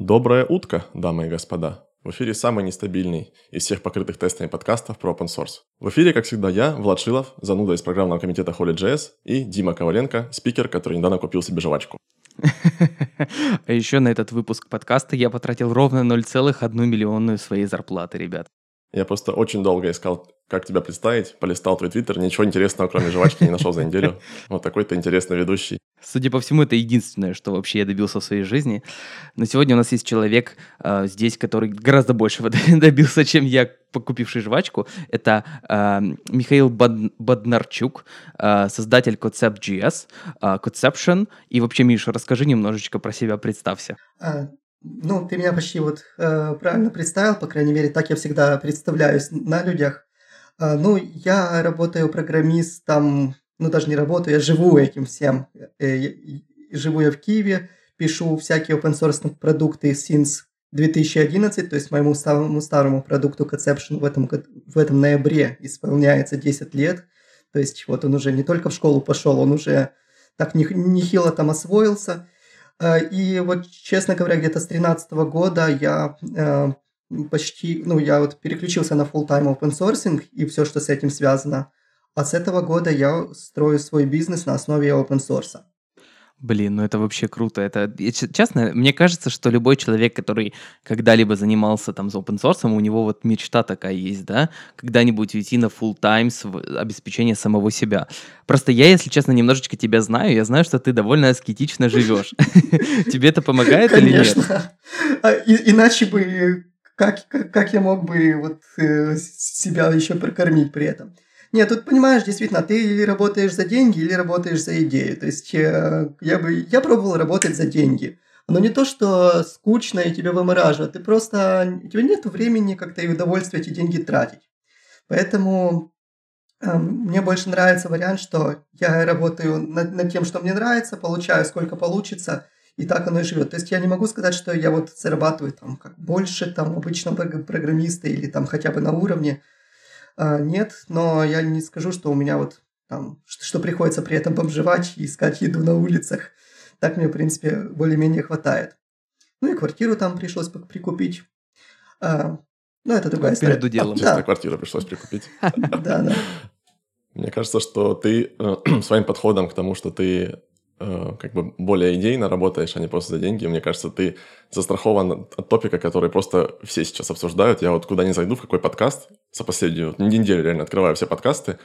Добрая утка, дамы и господа. В эфире самый нестабильный из всех покрытых тестами подкастов про open source. В эфире, как всегда, я, Влад Шилов, зануда из программного комитета Holy.js и Дима Коваленко, спикер, который недавно купил себе жвачку. А еще на этот выпуск подкаста я потратил ровно 0,1 миллионную своей зарплаты, ребят. Я просто очень долго искал, как тебя представить, полистал твой твиттер, ничего интересного, кроме жвачки, не нашел за неделю. Вот такой то интересный ведущий. Судя по всему, это единственное, что вообще я добился в своей жизни. Но сегодня у нас есть человек э, здесь, который гораздо большего добился, чем я, покупивший жвачку. Это э, Михаил Бад- Боднарчук, э, создатель Concept.js, э, Conception. И вообще, Миша, расскажи немножечко про себя, представься. А, ну, ты меня почти вот э, правильно представил, по крайней мере, так я всегда представляюсь на людях. Э, ну, я работаю программистом, ну, даже не работаю, я живу этим всем. Э, живу я в Киеве, пишу всякие open source продукты since 2011, то есть моему самому старому продукту Conception в этом, в этом ноябре исполняется 10 лет. То есть вот он уже не только в школу пошел, он уже так нехило там освоился. Э, и вот, честно говоря, где-то с 2013 года я э, почти, ну, я вот переключился на full-time open sourcing и все, что с этим связано. А с этого года я строю свой бизнес на основе open source. Блин, ну это вообще круто. Это, честно, мне кажется, что любой человек, который когда-либо занимался там за open source, у него вот мечта такая есть, да, когда-нибудь уйти на full time с обеспечение самого себя. Просто я, если честно, немножечко тебя знаю, я знаю, что ты довольно аскетично живешь. Тебе это помогает или нет? Конечно. А, иначе бы как, как я мог бы вот э, себя еще прокормить при этом? Нет, тут понимаешь, действительно, ты или работаешь за деньги, или работаешь за идею. То есть э, я бы я пробовал работать за деньги. Но не то, что скучно и тебя вымораживает, ты просто у тебя нет времени как-то и удовольствия эти деньги тратить. Поэтому э, мне больше нравится вариант, что я работаю над, над тем, что мне нравится, получаю сколько получится, и так оно и живет. То есть я не могу сказать, что я вот зарабатываю там как больше там обычного программиста или там хотя бы на уровне. А, нет, но я не скажу, что у меня вот там, что, что приходится при этом бомжевать и искать еду на улицах. Так мне, в принципе, более-менее хватает. Ну и квартиру там пришлось прикупить. А, ну, это другая история. Между делом. Чисто да. квартиру пришлось прикупить. Да, да. Мне кажется, что ты э, своим подходом к тому, что ты как бы более идейно работаешь, а не просто за деньги. Мне кажется, ты застрахован от топика, который просто все сейчас обсуждают. Я вот куда ни зайду, в какой подкаст, за последнюю неделю реально открываю все подкасты,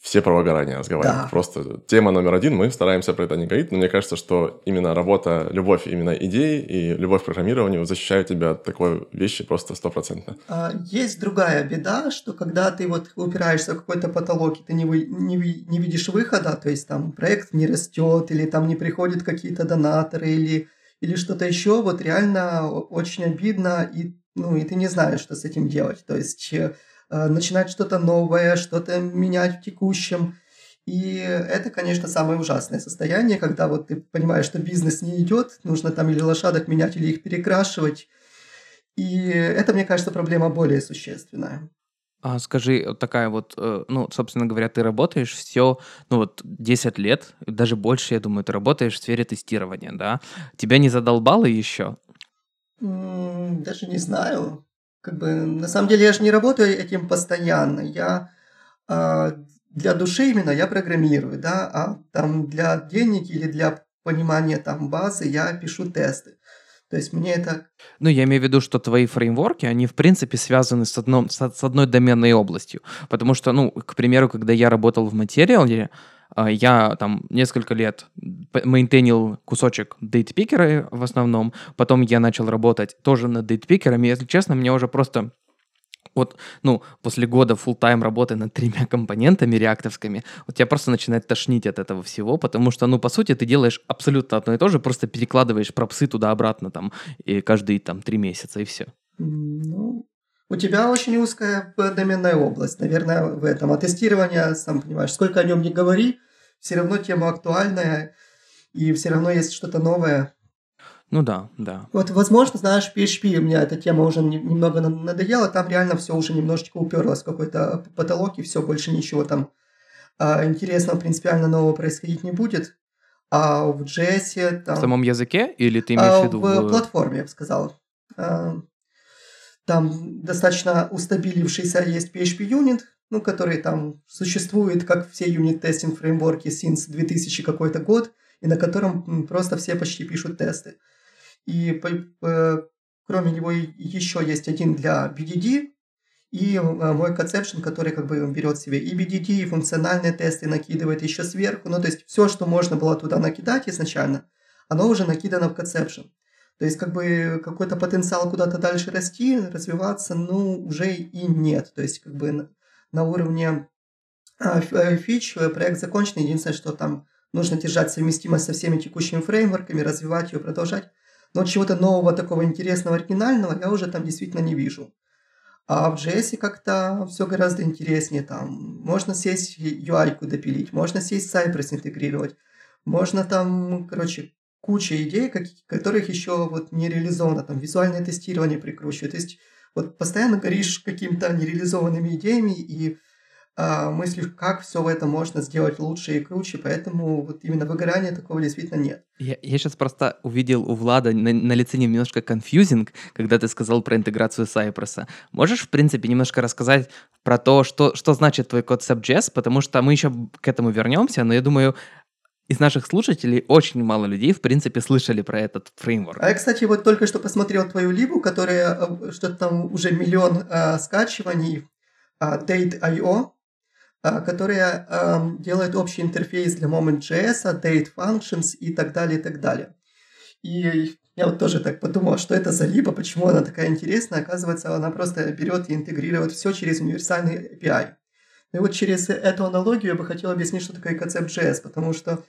все про выгорание разговаривают. Да. Просто тема номер один, мы стараемся про это не говорить, но мне кажется, что именно работа, любовь именно идеи и любовь к программированию защищают тебя от такой вещи просто стопроцентно. А, есть другая беда, что когда ты вот упираешься в какой-то потолок, и ты не, вы, не, не видишь выхода, то есть там проект не растет, или там не приходят какие-то донаторы, или, или что-то еще, вот реально очень обидно, и, ну, и ты не знаешь, что с этим делать. То есть начинать что-то новое, что-то менять в текущем. И это, конечно, самое ужасное состояние, когда вот ты понимаешь, что бизнес не идет, нужно там или лошадок менять, или их перекрашивать. И это, мне кажется, проблема более существенная. А скажи, вот такая вот, э, ну, собственно говоря, ты работаешь все, ну вот 10 лет, даже больше, я думаю, ты работаешь в сфере тестирования, да? Тебя не задолбало еще? Даже не знаю как бы, на самом деле я же не работаю этим постоянно. Я э, для души именно я программирую, да, а там для денег или для понимания там базы я пишу тесты. То есть мне это... Ну, я имею в виду, что твои фреймворки, они, в принципе, связаны с, одном, с, одной доменной областью. Потому что, ну, к примеру, когда я работал в материале, я там несколько лет мейнтейнил кусочек дейтпикера в основном, потом я начал работать тоже над дейтпикерами, если честно, мне уже просто вот, ну, после года full тайм работы над тремя компонентами реактовскими, вот тебя просто начинает тошнить от этого всего, потому что, ну, по сути, ты делаешь абсолютно одно и то же, просто перекладываешь пропсы туда-обратно там и каждые там три месяца, и все. Ну, у тебя очень узкая доменная область, наверное, в этом. А тестирование, сам понимаешь, сколько о нем не говори, все равно тема актуальная, и все равно есть что-то новое. Ну да, да. Вот, возможно, знаешь, PHP, у меня эта тема уже немного надоела, там реально все уже немножечко уперлось в какой-то потолок, и все, больше ничего там а, интересного принципиально нового происходить не будет. А в JS там... В самом языке или ты имеешь а, в виду? В платформе, я бы сказал. А, там достаточно устабилившийся есть PHP Unit, ну, который там существует, как все юнит-тестинг фреймворки since 2000 какой-то год, и на котором просто все почти пишут тесты. И кроме него еще есть один для BDD, и э, мой Conception, который как бы берет себе и BDD, и функциональные тесты накидывает еще сверху. Ну, то есть все, что можно было туда накидать изначально, оно уже накидано в Conception. То есть как бы какой-то потенциал куда-то дальше расти, развиваться, ну, уже и нет. То есть как бы на уровне а, э, фич э, проект закончен. Единственное, что там нужно держать совместимость со всеми текущими фреймворками, развивать ее, продолжать. Но чего-то нового, такого интересного, оригинального я уже там действительно не вижу. А в JS как-то все гораздо интереснее. Там можно сесть UI-ку допилить, можно сесть Cypress интегрировать, можно там, короче, куча идей, которых еще вот не реализовано. Там визуальное тестирование прикручивать. То есть вот постоянно горишь какими-то нереализованными идеями и а, мыслишь, как все это можно сделать лучше и круче, поэтому вот именно выгорания такого действительно нет. Я, я сейчас просто увидел у Влада на, на лице немножко конфьюзинг, когда ты сказал про интеграцию Cypress. Можешь, в принципе, немножко рассказать про то, что, что значит твой код SubJS, потому что мы еще к этому вернемся, но я думаю, из наших слушателей очень мало людей, в принципе, слышали про этот фреймворк. А я, кстати, вот только что посмотрел твою либу, которая э, что-то там уже миллион э, скачиваний, э, Date.io, а, которая делает общий интерфейс для Moment.js, Date Functions и так далее, и так далее. И я вот тоже так подумал, что это за либо, почему она такая интересная. Оказывается, она просто берет и интегрирует все через универсальный API. И вот через эту аналогию я бы хотел объяснить, что такое концепт JS, потому что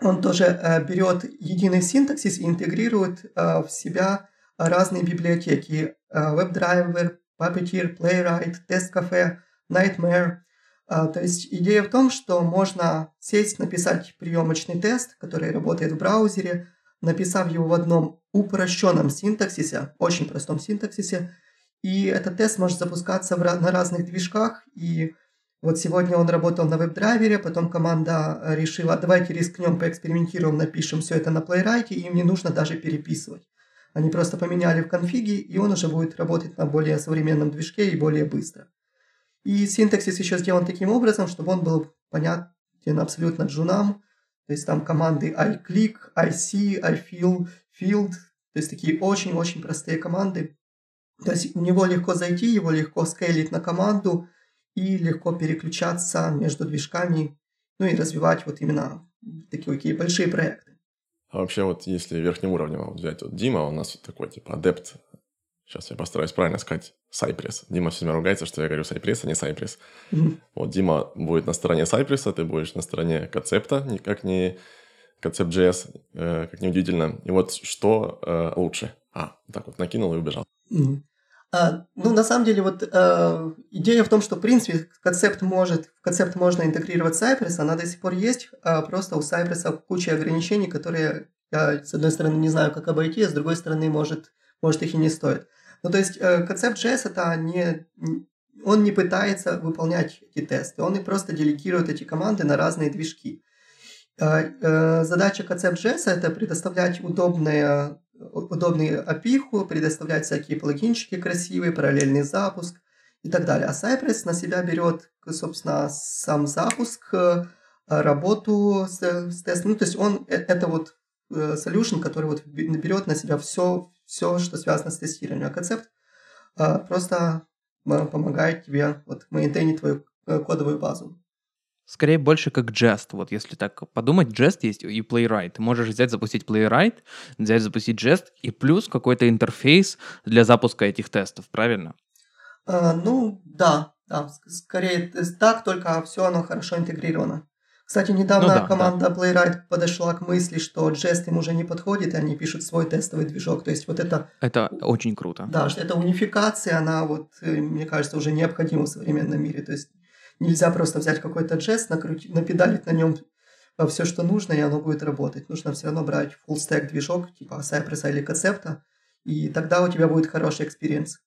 он тоже э, берет единый синтаксис и интегрирует э, в себя разные библиотеки. Э, WebDriver, Puppeteer, Playwright, TestCafe, Nightmare. А, то есть идея в том, что можно сесть, написать приемочный тест, который работает в браузере, написав его в одном упрощенном синтаксисе, очень простом синтаксисе, и этот тест может запускаться на разных движках, и вот сегодня он работал на веб-драйвере, потом команда решила, давайте рискнем, поэкспериментируем, напишем все это на Playwright, и им не нужно даже переписывать. Они просто поменяли в конфиге, и он уже будет работать на более современном движке и более быстро. И синтаксис еще сделан таким образом, чтобы он был понятен абсолютно джунам. То есть там команды iClick, iSee, iFill, Field. То есть такие очень-очень простые команды. То есть у него легко зайти, его легко скейлить на команду и легко переключаться между движками, ну и развивать вот именно такие, такие большие проекты. А вообще вот если верхним уровнем взять, вот Дима у нас такой типа адепт Сейчас я постараюсь правильно сказать. Cypress. Дима все время ругается, что я говорю Cypress, а не Cypress. Mm-hmm. Вот Дима будет на стороне Cypress, ты будешь на стороне концепта, никак не концепт JS, э, как неудивительно. И вот что э, лучше? А, так вот накинул и убежал. Mm-hmm. А, ну, на самом деле, вот э, идея в том, что, в принципе, концепт может, в концепт можно интегрировать Cypress, она до сих пор есть, а просто у Cypress куча ограничений, которые я, с одной стороны, не знаю, как обойти, а с другой стороны, может, может их и не стоит. Ну, то есть э, концепт JS это не, он не пытается выполнять эти тесты, он и просто делегирует эти команды на разные движки. Э, э, задача концепт JS это предоставлять удобные, удобные API, предоставлять всякие плагинчики красивые, параллельный запуск и так далее. А Cypress на себя берет, собственно, сам запуск, работу с, с тестом. Ну, то есть он это вот solution, который вот берет на себя все, все, что связано с тестированием. А концепт просто помогает тебе вот мейнтейнить твою э, кодовую базу. Скорее больше как Jest. Вот если так подумать, Jest есть и Playwright. Ты можешь взять, запустить Playwright, взять, запустить Jest и плюс какой-то интерфейс для запуска этих тестов, правильно? А, ну, да, да. Скорее так, только все оно хорошо интегрировано. Кстати, недавно ну, да, команда да. Playwright подошла к мысли, что Jest им уже не подходит, и они пишут свой тестовый движок. То есть вот это... Это очень круто. Да, эта унификация, она вот, э, мне кажется, уже необходима в современном мире. То есть нельзя просто взять какой-то Jest, накрутить, напедалить на нем все, что нужно, и оно будет работать. Нужно все равно брать full stack движок, типа Cypress или Concept, и тогда у тебя будет хороший experience.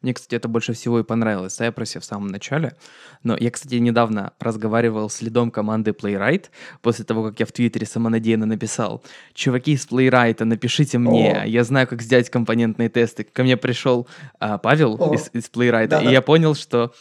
Мне, кстати, это больше всего и понравилось в Cypress в самом начале. Но я, кстати, недавно разговаривал с лидом команды Playwright после того, как я в Твиттере самонадеянно написал «Чуваки из Playwright, напишите мне, О. я знаю, как сделать компонентные тесты». Ко мне пришел а, Павел из, из Playwright, да, и да. я понял, что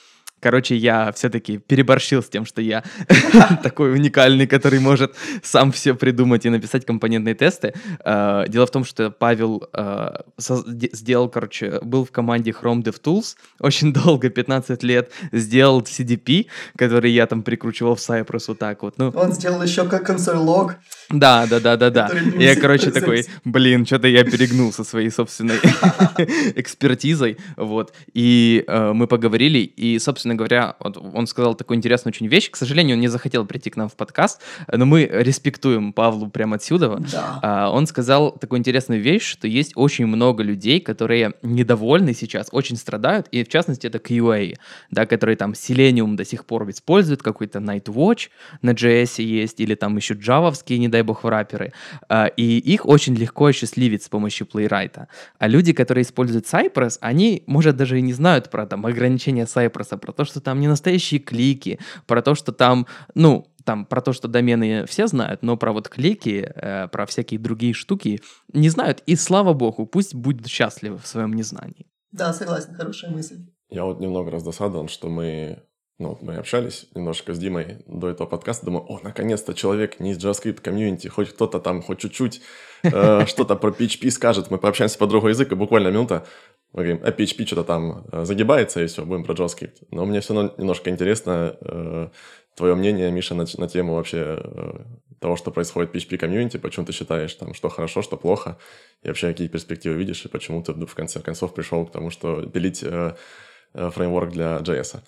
Короче, я все-таки переборщил с тем, что я такой уникальный, который может сам все придумать и написать компонентные тесты. Э, дело в том, что Павел э, сделал, короче, был в команде Chrome DevTools очень долго, 15 лет, сделал CDP, который я там прикручивал в Cypress вот так вот. Ну, Он сделал еще как консоль лог. Да, да, да, да, да. Я, короче, такой, блин, что-то я перегнул со своей собственной экспертизой, вот. И э, мы поговорили, и, собственно, говоря, вот он сказал такую интересную очень вещь. К сожалению, он не захотел прийти к нам в подкаст, но мы респектуем Павлу прямо отсюда. Да. А, он сказал такую интересную вещь, что есть очень много людей, которые недовольны сейчас, очень страдают, и в частности это QA, да, которые там Selenium до сих пор используют, какой-то Nightwatch на JS есть, или там еще джавовские, не дай бог, враперы, а, и их очень легко осчастливить с помощью Playwright. А люди, которые используют Cypress, они, может, даже и не знают про там ограничения Cypress, про то, то, что там не настоящие клики, про то, что там, ну, там про то, что домены все знают, но про вот клики, э, про всякие другие штуки не знают. И слава богу, пусть будут счастливы в своем незнании. Да, согласен, хорошая мысль. Я вот немного раздосадован, что мы ну, вот мы общались немножко с Димой до этого подкаста, думаю, о, наконец-то человек не из JavaScript комьюнити, хоть кто-то там, хоть чуть-чуть э, что-то про PHP скажет, мы пообщаемся по другой язык, и буквально минута, мы говорим, а PHP что-то там э, загибается, и все, будем про JavaScript. Но мне все равно немножко интересно э, твое мнение, Миша, на, на тему вообще э, того, что происходит в PHP комьюнити, почему ты считаешь, там, что хорошо, что плохо, и вообще какие перспективы видишь, и почему ты в конце концов пришел к тому, что пилить э, э, фреймворк для JS.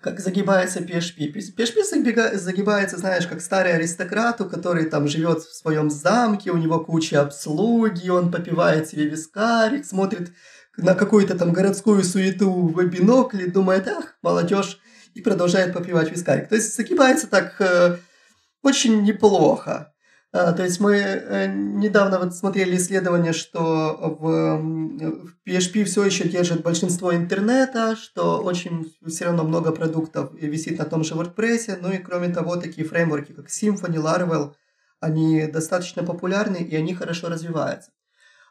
Как загибается PHP. PHP загибается, знаешь, как старый аристократ, у который там живет в своем замке, у него куча обслуги, он попивает себе вискарик, смотрит на какую-то там городскую суету в бинокле, думает, ах, молодежь, и продолжает попивать вискарик. То есть загибается так э, очень неплохо. А, то есть мы э, недавно вот смотрели исследование, что в, PHP все еще держит большинство интернета, что очень все равно много продуктов висит на том же WordPress, ну и кроме того, такие фреймворки, как Symfony, Laravel, они достаточно популярны и они хорошо развиваются.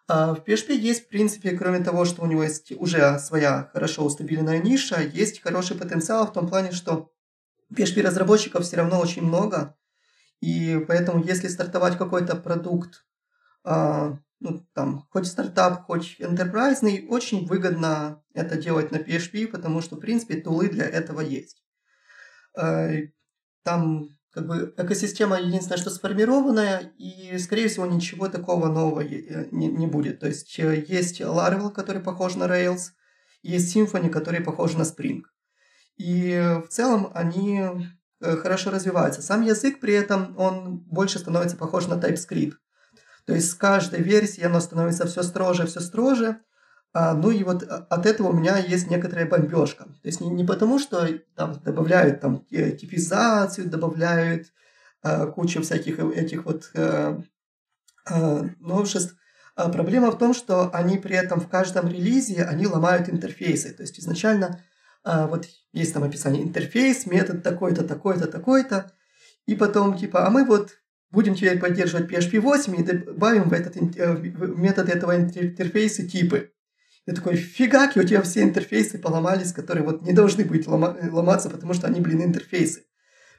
А в PHP есть, в принципе, кроме того, что у него есть уже своя хорошо устабиленная ниша, есть хороший потенциал в том плане, что PHP-разработчиков все равно очень много, и поэтому если стартовать какой-то продукт, а, ну, там, хоть стартап, хоть enterprise, очень выгодно это делать на PHP, потому что, в принципе, тулы для этого есть. А, там как бы экосистема единственное, что сформированная, и, скорее всего, ничего такого нового э, не, не будет. То есть э, есть Laravel, который похож на Rails, есть Symfony, который похож на Spring. И в целом они э, хорошо развиваются. Сам язык при этом, он больше становится похож на TypeScript. То есть с каждой версией оно становится все строже, все строже, а, ну и вот а, от этого у меня есть некоторая бомбежка. То есть не, не потому, что там добавляют там типизацию, добавляют а, кучу всяких этих вот а, а, новшеств. А проблема в том, что они при этом в каждом релизе они ломают интерфейсы. То есть изначально вот есть там описание интерфейс, метод такой-то, такой-то, такой-то, и потом типа, а мы вот будем теперь поддерживать PHP 8 и добавим в этот э, в метод этого интерфейса типы. Я такой, фигаки, у тебя все интерфейсы поломались, которые вот не должны быть лома- ломаться, потому что они, блин, интерфейсы.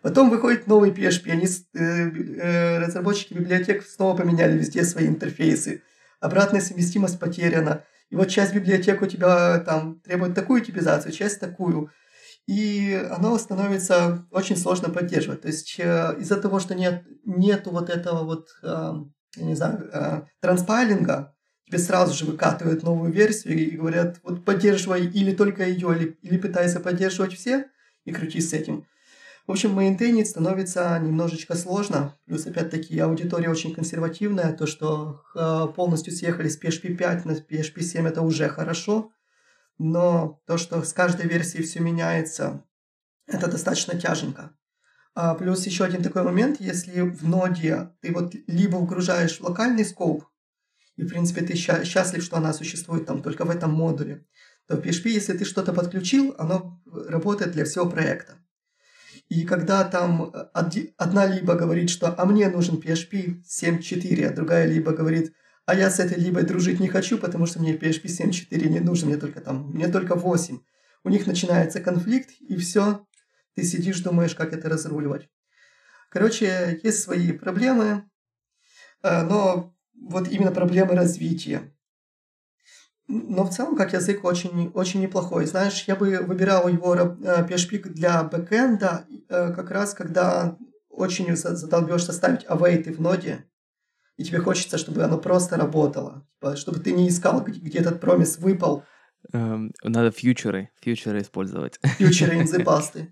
Потом выходит новый PHP, они, э, э, разработчики библиотек снова поменяли везде свои интерфейсы. Обратная совместимость потеряна. И вот часть библиотек у тебя там требует такую типизацию, часть такую. И оно становится очень сложно поддерживать. То есть из-за того, что нет нету вот этого вот, э, я не знаю, э, транспайлинга, тебе сразу же выкатывают новую версию и говорят, вот поддерживай или только ее, или, или пытайся поддерживать все и крутись с этим. В общем, мейнтейнить становится немножечко сложно. Плюс, опять-таки, аудитория очень консервативная. То, что полностью съехали с PHP 5 на PHP 7, это уже хорошо. Но то, что с каждой версией все меняется, это достаточно тяженько. А плюс еще один такой момент, если в ноде ты вот либо вгружаешь локальный скоп, и, в принципе, ты счастлив, что она существует там только в этом модуле, то в PHP, если ты что-то подключил, оно работает для всего проекта. И когда там одна либо говорит, что «а мне нужен PHP 7.4», а другая либо говорит «а я с этой либой дружить не хочу, потому что мне PHP 7.4 не нужен, мне только там, мне только 8». У них начинается конфликт, и все, ты сидишь, думаешь, как это разруливать. Короче, есть свои проблемы, э, но вот именно проблемы развития. Но в целом, как язык, очень, очень неплохой. Знаешь, я бы выбирал его PHP э, для бэкэнда, э, как раз когда очень задолбешься ставить await в ноде, и тебе хочется, чтобы оно просто работало. Типа, чтобы ты не искал, где этот промис выпал. Эм, надо фьючеры, фьючеры использовать. Фьючеры in the past.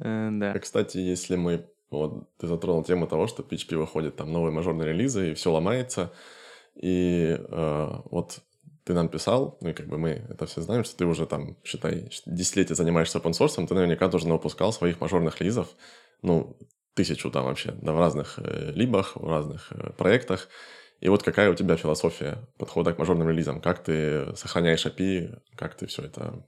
Э, да. Кстати, если мы... Вот ты затронул тему того, что PHP выходит там новые мажорные релизы, и все ломается. И э, вот ты нам писал, ну и как бы мы это все знаем, что ты уже там, считай, десятилетия занимаешься open source, ты наверняка тоже выпускал своих мажорных релизов, ну, тысячу там вообще, да, в разных э, либах, в разных э, проектах. И вот какая у тебя философия подхода к мажорным релизам? Как ты сохраняешь API? Как ты все это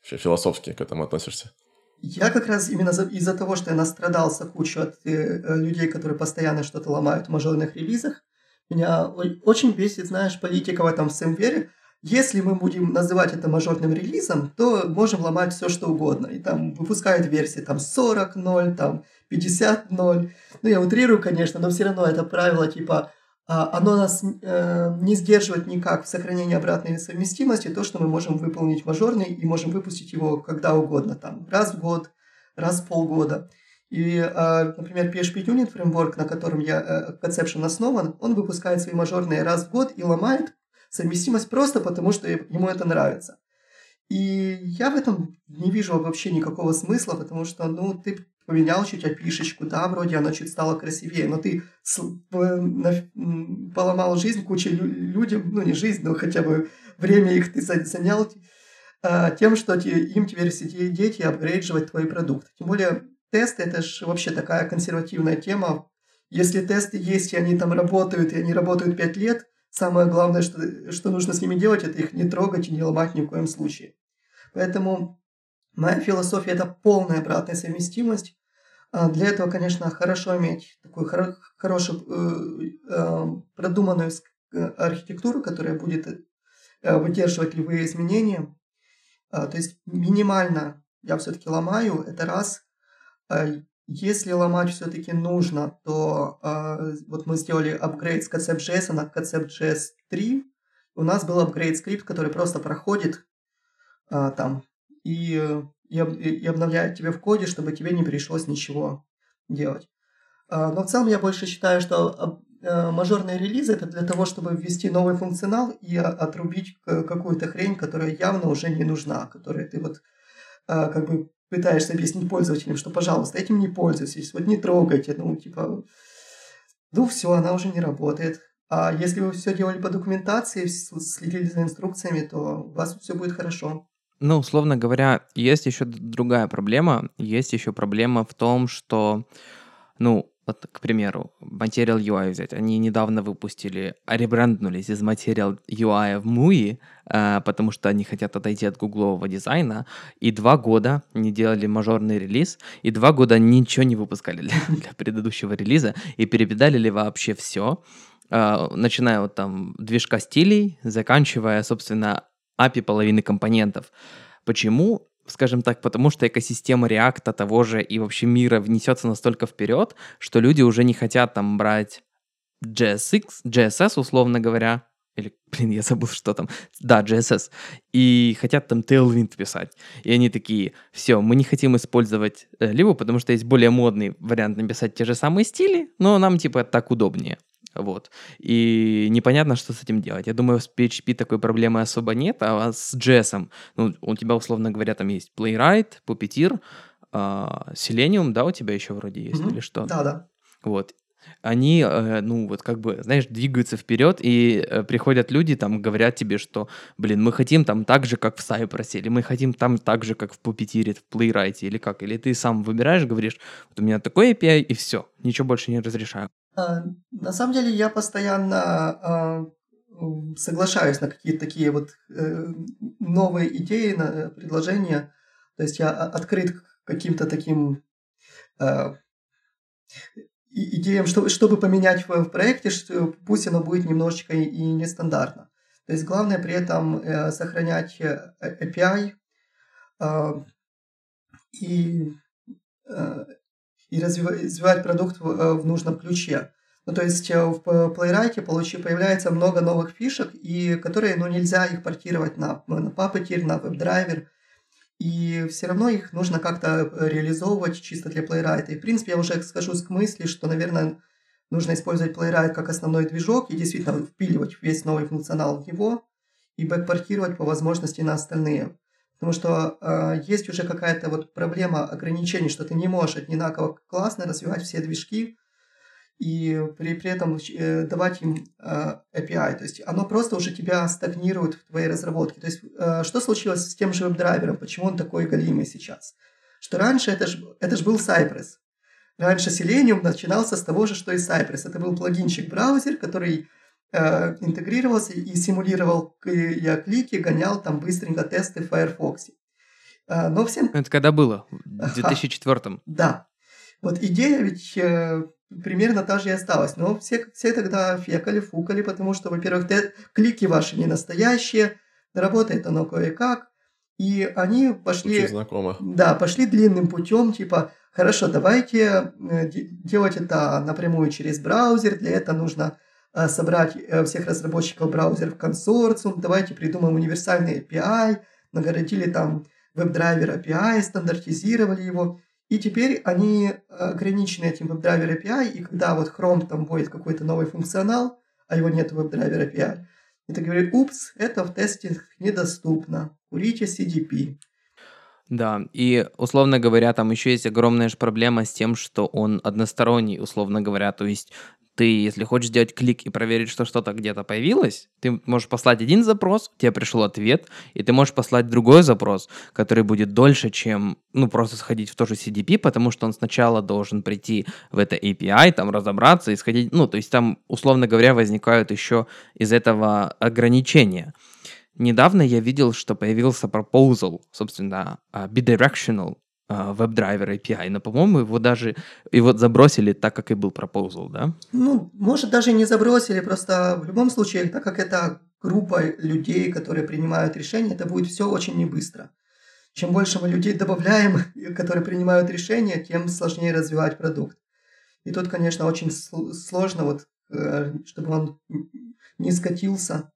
вообще философски к этому относишься? Я как раз именно из-за того, что я настрадался кучу от э, э, людей, которые постоянно что-то ломают в мажорных релизах, меня очень бесит, знаешь, политика в этом сэмвере. Если мы будем называть это мажорным релизом, то можем ломать все, что угодно. И там выпускают версии там 40.0, там 50.0. Ну, я утрирую, конечно, но все равно это правило типа а, оно нас э, не сдерживает никак в сохранении обратной совместимости, то, что мы можем выполнить мажорный и можем выпустить его когда угодно, там, раз в год, раз в полгода. И, э, например, PHP Unit Framework, на котором я э, Conception основан, он выпускает свои мажорные раз в год и ломает совместимость просто потому, что ему это нравится. И я в этом не вижу вообще никакого смысла, потому что, ну, ты поменял чуть опишечку, да, вроде оно чуть стало красивее, но ты поломал жизнь куче людям, ну, не жизнь, но хотя бы время их ты занял а, тем, что им теперь сидеть и апгрейдживать твой продукт. Тем более тесты – это же вообще такая консервативная тема. Если тесты есть, и они там работают, и они работают 5 лет, самое главное, что, что нужно с ними делать, это их не трогать и не ломать ни в коем случае. Поэтому моя философия – это полная обратная совместимость. А для этого, конечно, хорошо иметь такую хоро- хорошую э, э, продуманную э, архитектуру, которая будет э, выдерживать любые изменения. А, то есть минимально я все-таки ломаю, это раз. А, если ломать все-таки нужно, то э, вот мы сделали апгрейд с Concept.js на Concept.js 3. У нас был апгрейд скрипт, который просто проходит э, там и и, и обновляет тебе в коде, чтобы тебе не пришлось ничего делать. А, но в целом я больше считаю, что э, мажорные релизы это для того, чтобы ввести новый функционал и отрубить какую-то хрень, которая явно уже не нужна, которую ты вот а, как бы пытаешься объяснить пользователям, что, пожалуйста, этим не пользуйтесь, вот не трогайте, ну, типа, ну, все, она уже не работает. А если вы все делали по документации, следили за инструкциями, то у вас все будет хорошо. Ну, условно говоря, есть еще другая проблема. Есть еще проблема в том, что, ну, вот, к примеру, Material UI взять. Они недавно выпустили, а ребранднулись из Material UI в MUI, э, потому что они хотят отойти от гуглового дизайна. И два года не делали мажорный релиз, и два года ничего не выпускали для, для предыдущего релиза, и перепедалили вообще все. Uh, начиная вот там движка стилей, заканчивая, собственно, API половины компонентов. Почему? Скажем так, потому что экосистема React того же и вообще мира внесется настолько вперед, что люди уже не хотят там брать JSX, JSS, условно говоря, или, блин, я забыл, что там, да, JSS, и хотят там Tailwind писать. И они такие, все, мы не хотим использовать э, либо потому что есть более модный вариант написать те же самые стили, но нам типа так удобнее. Вот. И непонятно, что с этим делать. Я думаю, с PHP такой проблемы особо нет, а с JS, ну, у тебя, условно говоря, там есть Playwright, Puppeteer, uh, Selenium, да, у тебя еще вроде есть mm-hmm. или что? Да, да. Вот. Они, э, ну, вот как бы, знаешь, двигаются вперед, и э, приходят люди, там, говорят тебе, что, блин, мы хотим там так же, как в Cypress, или мы хотим там так же, как в Puppeteer, в Playwright, или как, или ты сам выбираешь, говоришь, вот у меня такой API, и все, ничего больше не разрешаю. А, на самом деле я постоянно а, соглашаюсь на какие-то такие вот э, новые идеи, на предложения. То есть я открыт к каким-то таким э, идеям, что, чтобы поменять в, проекте, что, пусть оно будет немножечко и, нестандартно. То есть главное при этом э, сохранять э, API э, и, э, и развивать, продукт в, э, в нужном ключе. Ну, то есть э, в Playwright получи, появляется много новых фишек, и которые ну, нельзя их портировать на, на Puppeteer, на WebDriver, и все равно их нужно как-то реализовывать чисто для Playwright. И, в принципе, я уже скажусь к мысли, что, наверное, нужно использовать Playwright как основной движок и действительно впиливать весь новый функционал в него и бэкпортировать по возможности на остальные. Потому что э, есть уже какая-то вот проблема ограничений, что ты не можешь одинаково классно развивать все движки, и при, при этом э, давать им э, API. То есть оно просто уже тебя стагнирует в твоей разработке. То есть э, что случилось с тем же веб-драйвером? Почему он такой галимый сейчас? Что раньше это же это ж был Cypress. Раньше Selenium начинался с того же, что и Cypress. Это был плагинчик-браузер, который интегрировался и симулировал я клики, гонял там быстренько тесты в Firefox. Э, но всем... Это когда было? В 2004 Да. Вот идея ведь э, примерно та же и осталась. Но все, все тогда фекали, фукали, потому что, во-первых, те, клики ваши не настоящие, работает оно кое-как. И они пошли... Очень знакомо. Да, пошли длинным путем, типа, хорошо, давайте э, делать это напрямую через браузер, для этого нужно э, собрать э, всех разработчиков браузеров в консорциум, давайте придумаем универсальный API, нагородили там WebDriver API, стандартизировали его, и теперь они ограничены этим WebDriver API, и когда вот Chrome там будет какой-то новый функционал, а его нет в WebDriver API, это говорит, упс, это в тесте недоступно, курите CDP. Да, и, условно говоря, там еще есть огромная же проблема с тем, что он односторонний, условно говоря, то есть ты, если хочешь сделать клик и проверить, что что-то где-то появилось, ты можешь послать один запрос, тебе пришел ответ, и ты можешь послать другой запрос, который будет дольше, чем, ну, просто сходить в то же CDP, потому что он сначала должен прийти в это API, там, разобраться и сходить, ну, то есть там, условно говоря, возникают еще из этого ограничения. Недавно я видел, что появился proposal, собственно, а, bidirectional WebDriver API, но, по-моему, его даже его забросили так, как и был proposal, да? Ну, может, даже не забросили, просто в любом случае, так как это группа людей, которые принимают решения, это будет все очень небыстро. Чем больше мы людей добавляем, которые принимают решения, тем сложнее развивать продукт. И тут, конечно, очень сложно, вот, э, чтобы он не скатился.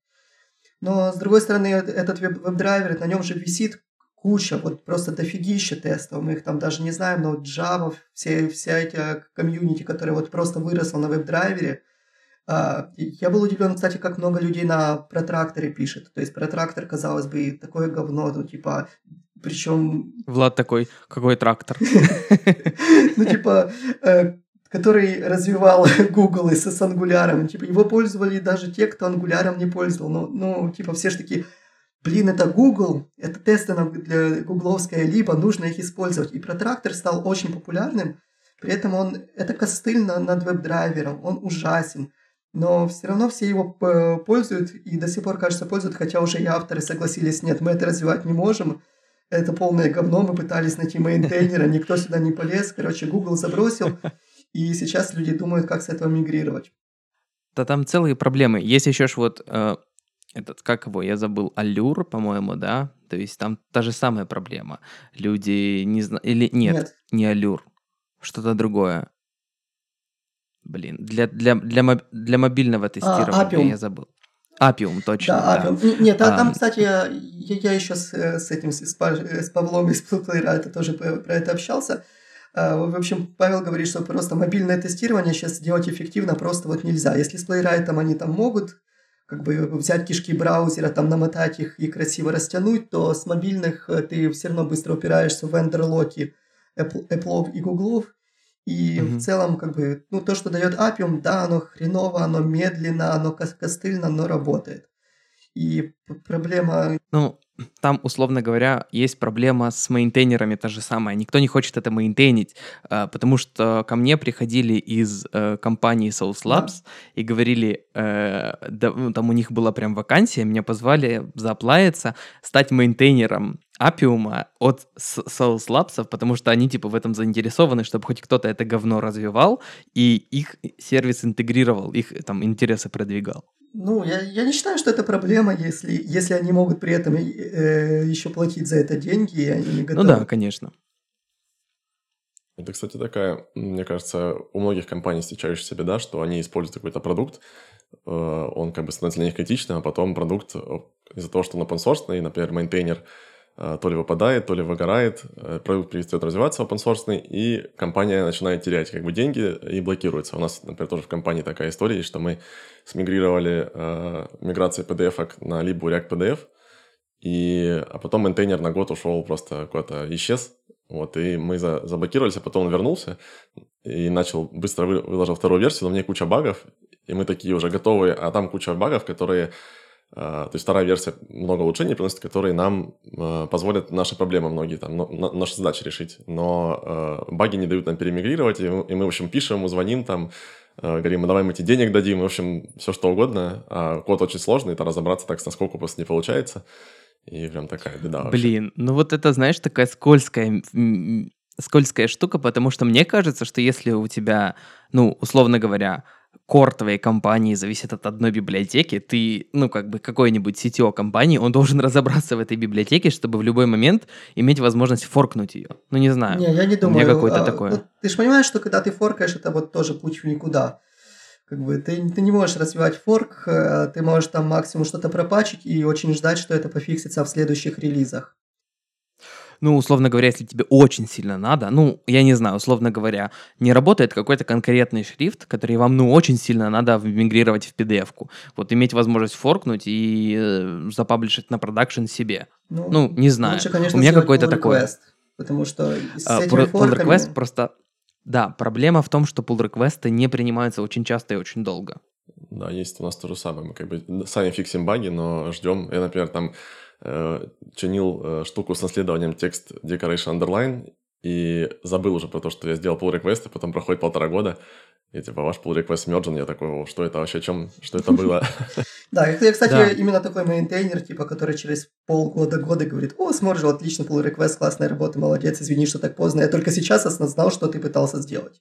Но, с другой стороны, этот веб-драйвер, на нем же висит куча, вот просто дофигища тестов, мы их там даже не знаем, но Java, все, вся эти комьюнити, которые вот просто выросло на веб-драйвере, а, я был удивлен, кстати, как много людей на протракторе пишет. То есть протрактор, казалось бы, такое говно, ну, типа, причем... Влад такой, какой трактор? Ну, типа, э, который развивал Google и с ангуляром. Типа, его пользовали даже те, кто ангуляром не пользовал. Ну, ну типа, все же такие, блин, это Google, это тесты для гугловская, либо нужно их использовать. И протрактор стал очень популярным, при этом он, это костыль над веб-драйвером, он ужасен. Но все равно все его пользуют и до сих пор, кажется, пользуют, хотя уже и авторы согласились, нет, мы это развивать не можем, это полное говно, мы пытались найти мейнтейнера, никто сюда не полез, короче, Google забросил, и сейчас люди думают, как с этого мигрировать. Да там целые проблемы. Есть еще ж вот э, этот, как его, я забыл, Аллюр, по-моему, да? То есть там та же самая проблема. Люди не знают... Или нет, нет, не Аллюр. Что-то другое. Блин, для, для, для, моб... для мобильного а, тестирования а, я забыл. Апиум, точно. Да, Апиум. Да. Нет, а, там, кстати, я, я еще с, с этим, с, с Павлом из Плейрайта тоже про это общался. А, в общем, Павел говорит, что просто мобильное тестирование сейчас сделать эффективно просто вот нельзя. Если с Playwright они там могут как бы взять кишки браузера, там намотать их и красиво растянуть, то с мобильных э, ты все равно быстро упираешься в вендор-локи Apple, Apple и Google. И mm-hmm. в целом, как бы, ну, то, что дает Appium, да, оно хреново, оно медленно, оно костыльно, но работает. И проблема... Ну, там, условно говоря, есть проблема с мейнтейнерами та же самая. Никто не хочет это мейнтейнить, а, потому что ко мне приходили из э, компании Souls Labs да. и говорили, э, ну, там у них была прям вакансия, меня позвали заплавиться, стать мейнтейнером Апиума от Souls Labs, потому что они типа в этом заинтересованы, чтобы хоть кто-то это говно развивал и их сервис интегрировал, их там интересы продвигал. Ну, я, я не считаю, что это проблема, если, если они могут при этом э, еще платить за это деньги, и они не готовы. Ну да, конечно. Это, кстати, такая, мне кажется, у многих компаний встречающаяся беда, что они используют какой-то продукт, э, он как бы становится для них критичным, а потом продукт э, из-за того, что он open source, например, maintainer то ли выпадает, то ли выгорает, э, продукт перестает развиваться open source, и компания начинает терять как бы деньги и блокируется. У нас, например, тоже в компании такая история что мы смигрировали э, генерацию PDF на либу React PDF, и, а потом maintainer на год ушел просто куда-то исчез, вот, и мы за, заблокировались, а потом он вернулся и начал, быстро вы, выложил вторую версию, но мне куча багов, и мы такие уже готовые, а там куча багов, которые то есть вторая версия много улучшений приносит, которые нам а, позволят наши проблемы многие, там, наши задачи решить. Но а, баги не дают нам перемигрировать, и мы, в общем, пишем, звоним там, говорим, мы давай мы тебе денег дадим, в общем, все что угодно. А код очень сложный, это разобраться так, насколько просто не получается. И прям такая беда вообще. Блин, ну вот это, знаешь, такая скользкая скользкая штука, потому что мне кажется, что если у тебя, ну, условно говоря, кор твоей компании зависит от одной библиотеки, ты, ну, как бы какой-нибудь CTO компании, он должен разобраться в этой библиотеке, чтобы в любой момент иметь возможность форкнуть ее. Ну, не знаю. Не, я не думаю. У меня какое-то а, такое. Вот, ты же понимаешь, что когда ты форкаешь, это вот тоже путь в никуда. Как бы ты, ты не можешь развивать форк, э, ты можешь там максимум что-то пропачить и очень ждать, что это пофиксится в следующих релизах ну, условно говоря, если тебе очень сильно надо, ну, я не знаю, условно говоря, не работает какой-то конкретный шрифт, который вам, ну, очень сильно надо мигрировать в PDF-ку. Вот иметь возможность форкнуть и э, запаблишить на продакшн себе. Ну, ну не знаю. Лучше, конечно, У меня какой-то такой... Потому что с а, этими pull форками... request просто... Да, проблема в том, что pull реквесты не принимаются очень часто и очень долго. Да, есть у нас то же самое. Мы как бы сами фиксим баги, но ждем. Я, например, там чинил э, штуку с наследованием text decoration underline и забыл уже про то, что я сделал pull request, и потом проходит полтора года, и типа ваш pull request merged, я такой, что это вообще, чем, что это было? Да, я, кстати, именно такой maintainer, типа, который через полгода, года говорит, о, смерджил, отлично, pull request, классная работа, молодец, извини, что так поздно, я только сейчас осознал, что ты пытался сделать.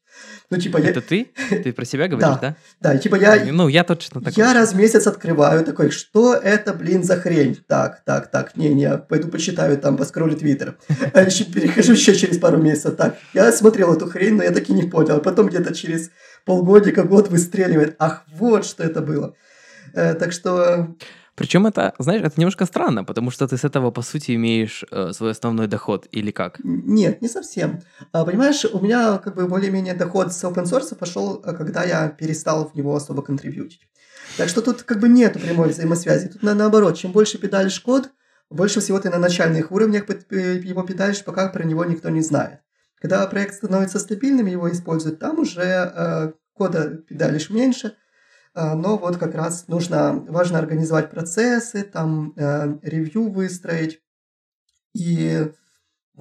Ну, типа, я... Это ты? Ты про себя говоришь, да? Да, типа я... Ну, я точно такой. Я раз в месяц открываю, такой, что это, блин, за хрень? Так, так, так, не-не, пойду почитаю, там, поскроллю твиттер. А перехожу еще через пару месяцев, так, я смотрел эту хрень, но я таки не понял. Потом где-то через полгодика, год выстреливает. Ах, вот что это было. Э, так что... Причем это, знаешь, это немножко странно, потому что ты с этого, по сути, имеешь э, свой основной доход, или как? Нет, не совсем. А, понимаешь, у меня как бы более-менее доход с open source пошел, э, когда я перестал в него особо контрибьютить. Так что тут как бы нету прямой взаимосвязи. Тут на, наоборот, чем больше педалишь код, больше всего ты на начальных уровнях его педалишь, пока про него никто не знает. Когда проект становится стабильным, его используют, там уже э, кода педалишь меньше, э, но вот как раз нужно, важно организовать процессы, там э, ревью выстроить, и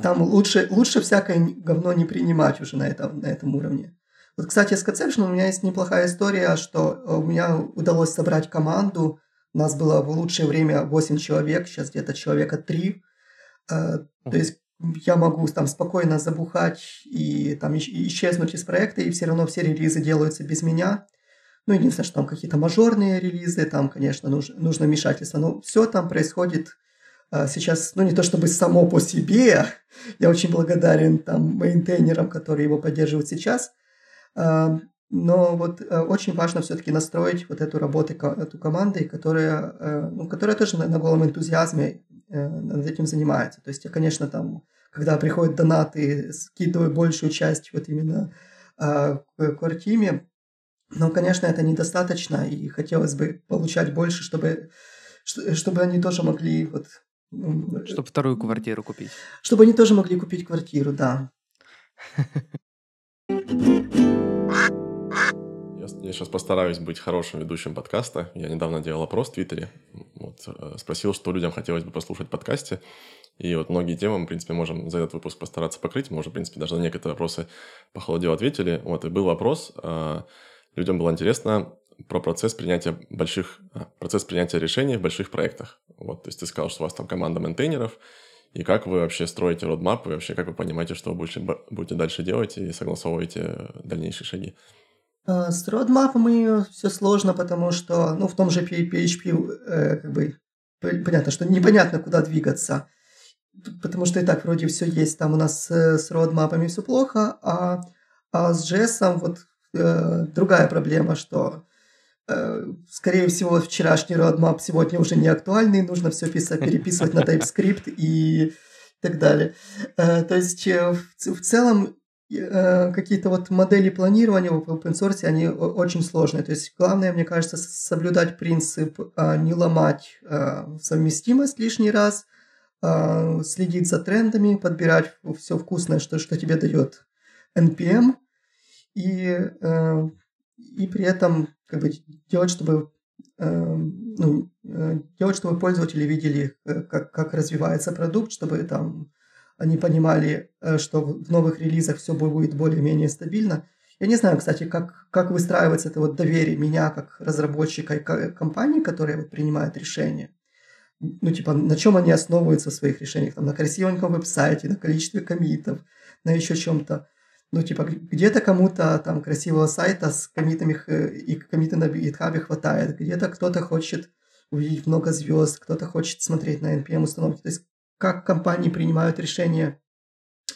там лучше, лучше всякое говно не принимать уже на этом, на этом уровне. Вот, кстати, с Conception у меня есть неплохая история, что у меня удалось собрать команду, у нас было в лучшее время 8 человек, сейчас где-то человека 3. Э, то есть я могу там спокойно забухать и там исчезнуть из проекта, и все равно все релизы делаются без меня. Ну, единственное, что там какие-то мажорные релизы, там, конечно, нужно, нужно вмешательство, но все там происходит а, сейчас, ну, не то чтобы само по себе, я очень благодарен там мейнтейнерам, которые его поддерживают сейчас, а, но вот а, очень важно все-таки настроить вот эту работу, эту команду, которая, ну, которая тоже на, на голом энтузиазме Э, над этим занимается. То есть я, конечно, там, когда приходят донаты, скидываю большую часть вот именно э, к Квартиме, но, конечно, это недостаточно, и хотелось бы получать больше, чтобы, чтобы они тоже могли вот... Чтобы вторую квартиру купить. Чтобы они тоже могли купить квартиру, да. Я, Я сейчас постараюсь быть хорошим ведущим подкаста. Я недавно делал опрос в Твиттере. Вот, э, спросил, что людям хотелось бы послушать в подкасте. И вот многие темы мы, в принципе, можем за этот выпуск постараться покрыть. Мы уже, в принципе, даже на некоторые вопросы по холоде ответили. Вот, и был вопрос. Э, людям было интересно про процесс принятия больших, процесс принятия решений в больших проектах. Вот, то есть ты сказал, что у вас там команда мейнтейнеров, и как вы вообще строите родмап, и вообще как вы понимаете, что вы будете, дальше делать и согласовываете дальнейшие шаги? А, с родмапом все сложно, потому что, ну, в том же PHP, э, как бы, понятно, что непонятно, куда двигаться, потому что и так вроде все есть, там у нас э, с родмапами все плохо, а, а с JS вот э, другая проблема, что Э, скорее всего, вчерашний roadmap сегодня уже не актуальный, нужно все писать, переписывать на TypeScript и так далее. Э, то есть, э, в целом, какие-то вот модели планирования в open source, они очень сложные. То есть, главное, мне кажется, соблюдать принцип не ломать совместимость лишний раз, следить за трендами, подбирать все вкусное, что, что тебе дает NPM, и, и при этом как бы делать, чтобы э, ну, э, делать, чтобы пользователи видели, э, как, как развивается продукт, чтобы там они понимали, э, что в новых релизах все будет более-менее стабильно. Я не знаю, кстати, как, как выстраивается это вот доверие меня как разработчика и компании, которые вот принимают решения. Ну, типа, на чем они основываются в своих решениях? Там, на красивеньком веб-сайте, на количестве комитов, на еще чем-то ну, типа, где-то кому-то там красивого сайта с комитами и комиты на GitHub хватает, где-то кто-то хочет увидеть много звезд, кто-то хочет смотреть на NPM установки. То есть, как компании принимают решения,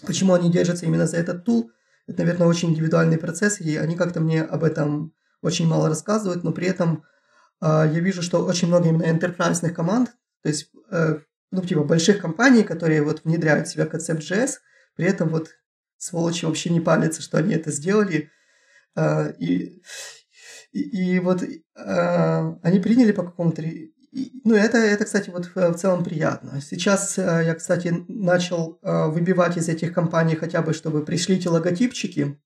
почему они держатся именно за этот тул, это, наверное, очень индивидуальный процесс, и они как-то мне об этом очень мало рассказывают, но при этом э, я вижу, что очень много именно enterprise команд, то есть, э, ну, типа, больших компаний, которые вот внедряют в себя концепт JS, при этом вот сволочи вообще не палятся, что они это сделали. А, и, и, и вот а, они приняли по какому-то... Ну, это, это, кстати, вот в целом приятно. Сейчас а, я, кстати, начал выбивать из этих компаний хотя бы, чтобы пришлите логотипчики.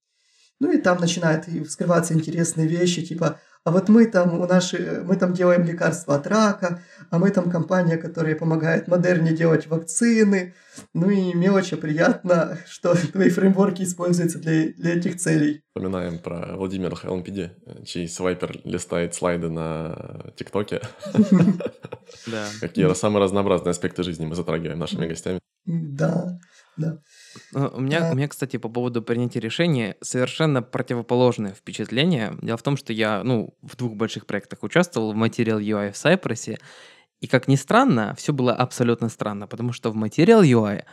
Ну, и там начинают вскрываться интересные вещи, типа а вот мы там, у наши, мы там делаем лекарства от рака, а мы там компания, которая помогает модерне делать вакцины. Ну и мелочи приятно, что твои фреймворки используются для, для этих целей. Вспоминаем про Владимира Хелмпиди, чей свайпер листает слайды на ТикТоке. Да. Какие самые разнообразные аспекты жизни мы затрагиваем нашими гостями. Да, да. Э, у меня, у меня, кстати, по поводу принятия решения совершенно противоположное впечатление. Дело в том, что я, ну, в двух больших проектах участвовал, в Material UI в Cypress, и как ни странно, все было абсолютно странно, потому что в Material UI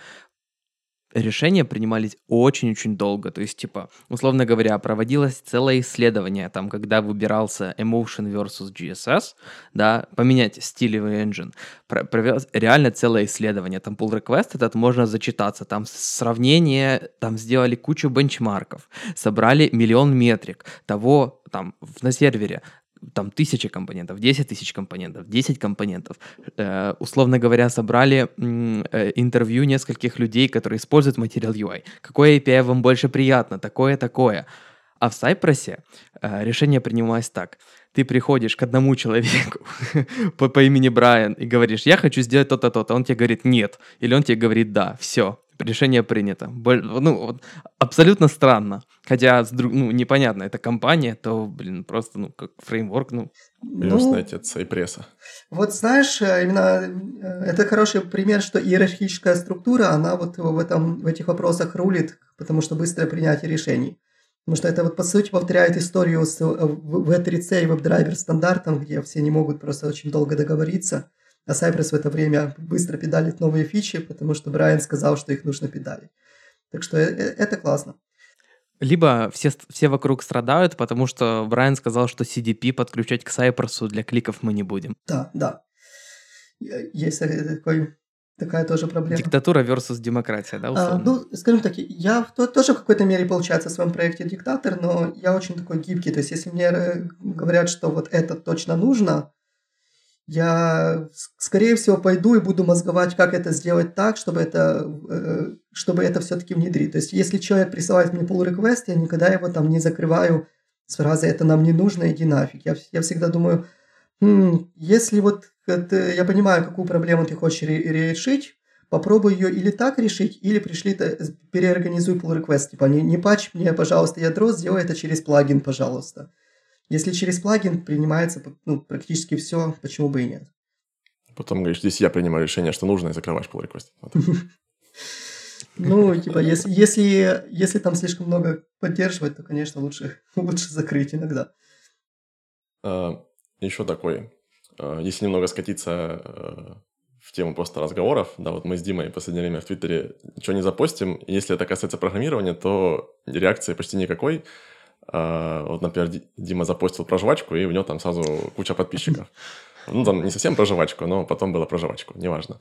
решения принимались очень-очень долго. То есть, типа, условно говоря, проводилось целое исследование, там, когда выбирался Emotion versus GSS, да, поменять стилевый engine, провелось реально целое исследование. Там pull request этот можно зачитаться, там сравнение, там сделали кучу бенчмарков, собрали миллион метрик того, там, на сервере, там тысячи компонентов, 10 тысяч компонентов, 10 компонентов. Э, условно говоря, собрали э, интервью нескольких людей, которые используют материал UI. Какое API вам больше приятно, такое-такое. А в Cypress э, решение принималось так. Ты приходишь к одному человеку по, по имени Брайан и говоришь, я хочу сделать то-то, то-то. Он тебе говорит нет. Или он тебе говорит да. Все решение принято. Ну, вот, абсолютно странно. Хотя, ну, непонятно, это компания, то, блин, просто, ну, как фреймворк, ну... Крестный ну, отец и пресса. Вот знаешь, э, именно э, это хороший пример, что иерархическая структура, она вот в, этом, в этих вопросах рулит, потому что быстрое принятие решений. Потому что это вот по сути повторяет историю с V3C и WebDriver стандартом, где все не могут просто очень долго договориться. А Cypress в это время быстро педалит новые фичи, потому что Брайан сказал, что их нужно педалить. Так что э, э, это классно. Либо все, все вокруг страдают, потому что Брайан сказал, что CDP подключать к Cypress для кликов мы не будем. Да, да. Есть такой, такая тоже проблема. Диктатура versus демократия, да, условно? А, ну, скажем так, я то, тоже в какой-то мере, получается, в своем проекте диктатор, но я очень такой гибкий. То есть, если мне э, говорят, что вот это точно нужно, я, скорее всего, пойду и буду мозговать, как это сделать так, чтобы это, э, чтобы это все-таки внедрить. То есть, если человек присылает мне pull request, я никогда его там не закрываю с фразой «это нам не нужно, иди нафиг». Я, я всегда думаю, хм, если вот это, я понимаю, какую проблему ты хочешь ре- решить, попробуй ее или так решить, или пришли, переорганизуй pull request. Типа, не, не патч мне, пожалуйста, ядро, сделай это через плагин, пожалуйста. Если через плагин принимается ну, практически все, почему бы и нет. Потом говоришь, здесь я принимаю решение, что нужно, и закрываешь pull request. Ну, типа, если, если, если там слишком много поддерживать, то, конечно, лучше, лучше закрыть иногда. А, еще такой, а, если немного скатиться а, в тему просто разговоров, да, вот мы с Димой в последнее время в Твиттере ничего не запостим, если это касается программирования, то реакции почти никакой. Вот, например, Дима запостил про жвачку, и у него там сразу куча подписчиков. Ну, там не совсем про жвачку, но потом было про жвачку, неважно.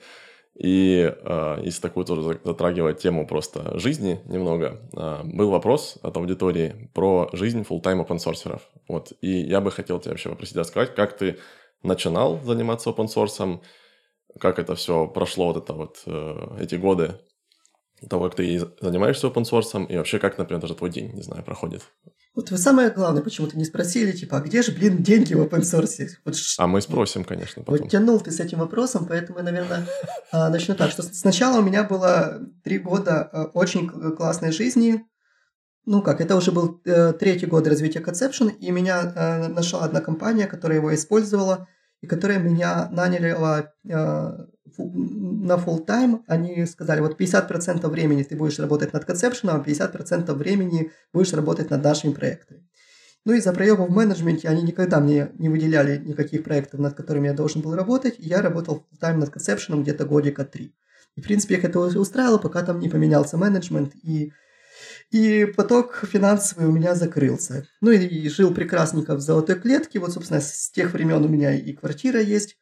И э, если такую тоже затрагивать тему просто жизни немного, э, был вопрос от аудитории про жизнь full-time open source. Вот. И я бы хотел тебя вообще попросить рассказать, как ты начинал заниматься open source, как это все прошло, вот это вот э, эти годы того, как ты занимаешься open source, и вообще как, например, даже твой день, не знаю, проходит. Вот вы самое главное, почему-то не спросили, типа, а где же, блин, деньги в open source? Вот, а мы спросим, конечно, потом. Вот тянул ты с этим вопросом, поэтому я, наверное, а, начну так, что сначала у меня было три года а, очень классной жизни, ну как, это уже был э, третий год развития Conception, и меня э, нашла одна компания, которая его использовала, и которая меня наняла э, на full time, они сказали, вот 50% времени ты будешь работать над концепшеном, а 50% времени будешь работать над нашими проектами. Ну, из-за проебов в менеджменте они никогда мне не выделяли никаких проектов, над которыми я должен был работать, и я работал full time над концепшеном где-то годика три. И, в принципе, их это устраивало, пока там не поменялся менеджмент, и, и поток финансовый у меня закрылся. Ну, и, и жил прекрасненько в золотой клетке, вот, собственно, с тех времен у меня и квартира есть,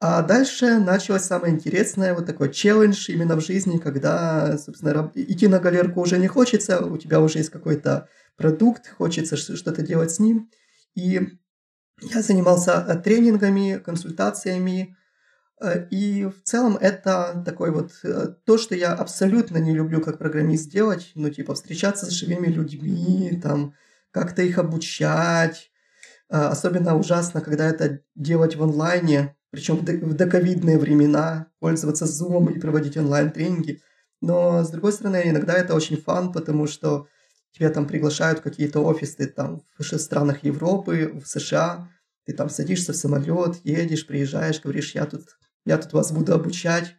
а дальше началось самое интересное, вот такой челлендж именно в жизни, когда, собственно, идти на галерку уже не хочется, у тебя уже есть какой-то продукт, хочется что-то делать с ним. И я занимался э, тренингами, консультациями, э, и в целом это такой вот э, то, что я абсолютно не люблю как программист делать, ну типа встречаться с живыми людьми, там как-то их обучать. Особенно ужасно, когда это делать в онлайне, причем в доковидные времена, пользоваться Zoom и проводить онлайн-тренинги. Но, с другой стороны, иногда это очень фан, потому что тебя там приглашают какие-то офисы там в странах Европы, в США, ты там садишься в самолет, едешь, приезжаешь, говоришь, я тут, я тут вас буду обучать,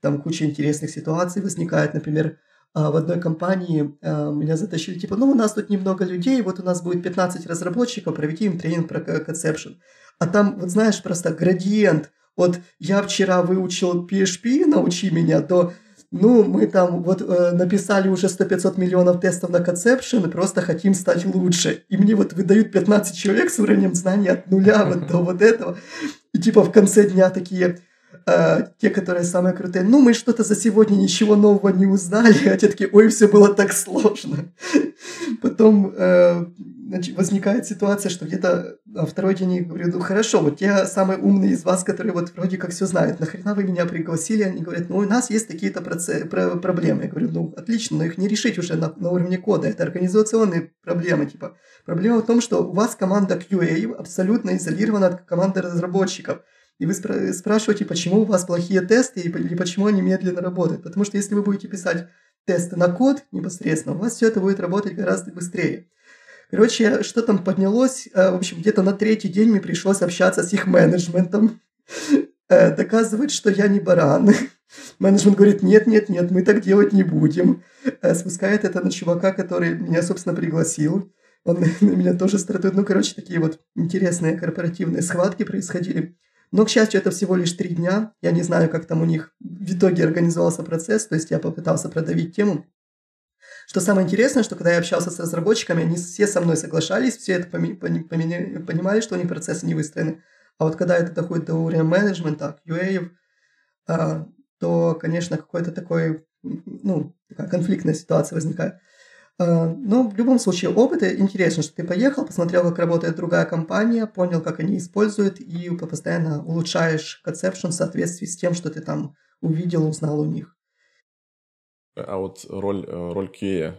там куча интересных ситуаций возникает, например, а, в одной компании а, меня затащили, типа, ну, у нас тут немного людей, вот у нас будет 15 разработчиков, проведи им тренинг про концепшн. А там, вот знаешь, просто градиент. Вот я вчера выучил PHP, научи меня, то ну, мы там вот э, написали уже 100-500 миллионов тестов на Conception и просто хотим стать лучше. И мне вот выдают 15 человек с уровнем знаний от нуля вот до вот этого. И типа в конце дня такие, э, те, которые самые крутые, ну, мы что-то за сегодня ничего нового не узнали, а те такие, ой, все было так сложно. Потом э, значит, возникает ситуация, что где-то на второй день я говорю, ну хорошо, вот те самые умные из вас, которые вот вроде как все знают, нахрена вы меня пригласили? Они говорят, ну у нас есть такие-то проблемы. Я говорю, ну отлично, но их не решить уже на, на уровне кода, это организационные проблемы. Типа. Проблема в том, что у вас команда QA абсолютно изолирована от команды разработчиков. И вы спра- спрашиваете, почему у вас плохие тесты или почему они медленно работают. Потому что если вы будете писать тесты на код непосредственно, у вас все это будет работать гораздо быстрее. Короче, что там поднялось? Э, в общем, где-то на третий день мне пришлось общаться с их менеджментом. Э, доказывать, что я не баран. Менеджмент говорит, нет, нет, нет, мы так делать не будем. Э, спускает это на чувака, который меня, собственно, пригласил. Он на меня тоже стартует. Ну, короче, такие вот интересные корпоративные схватки происходили. Но, к счастью, это всего лишь три дня. Я не знаю, как там у них в итоге организовался процесс. То есть я попытался продавить тему. Что самое интересное, что когда я общался с разработчиками, они все со мной соглашались, все это понимали, что у них процессы не выстроены. А вот когда это доходит до уровня менеджмента, QA, а, то, конечно, какой-то такой, ну, такая конфликтная ситуация возникает. А, но в любом случае опыт интересно, что ты поехал, посмотрел, как работает другая компания, понял, как они используют, и постоянно улучшаешь conception в соответствии с тем, что ты там увидел, узнал у них. А вот роль, э, роль QA,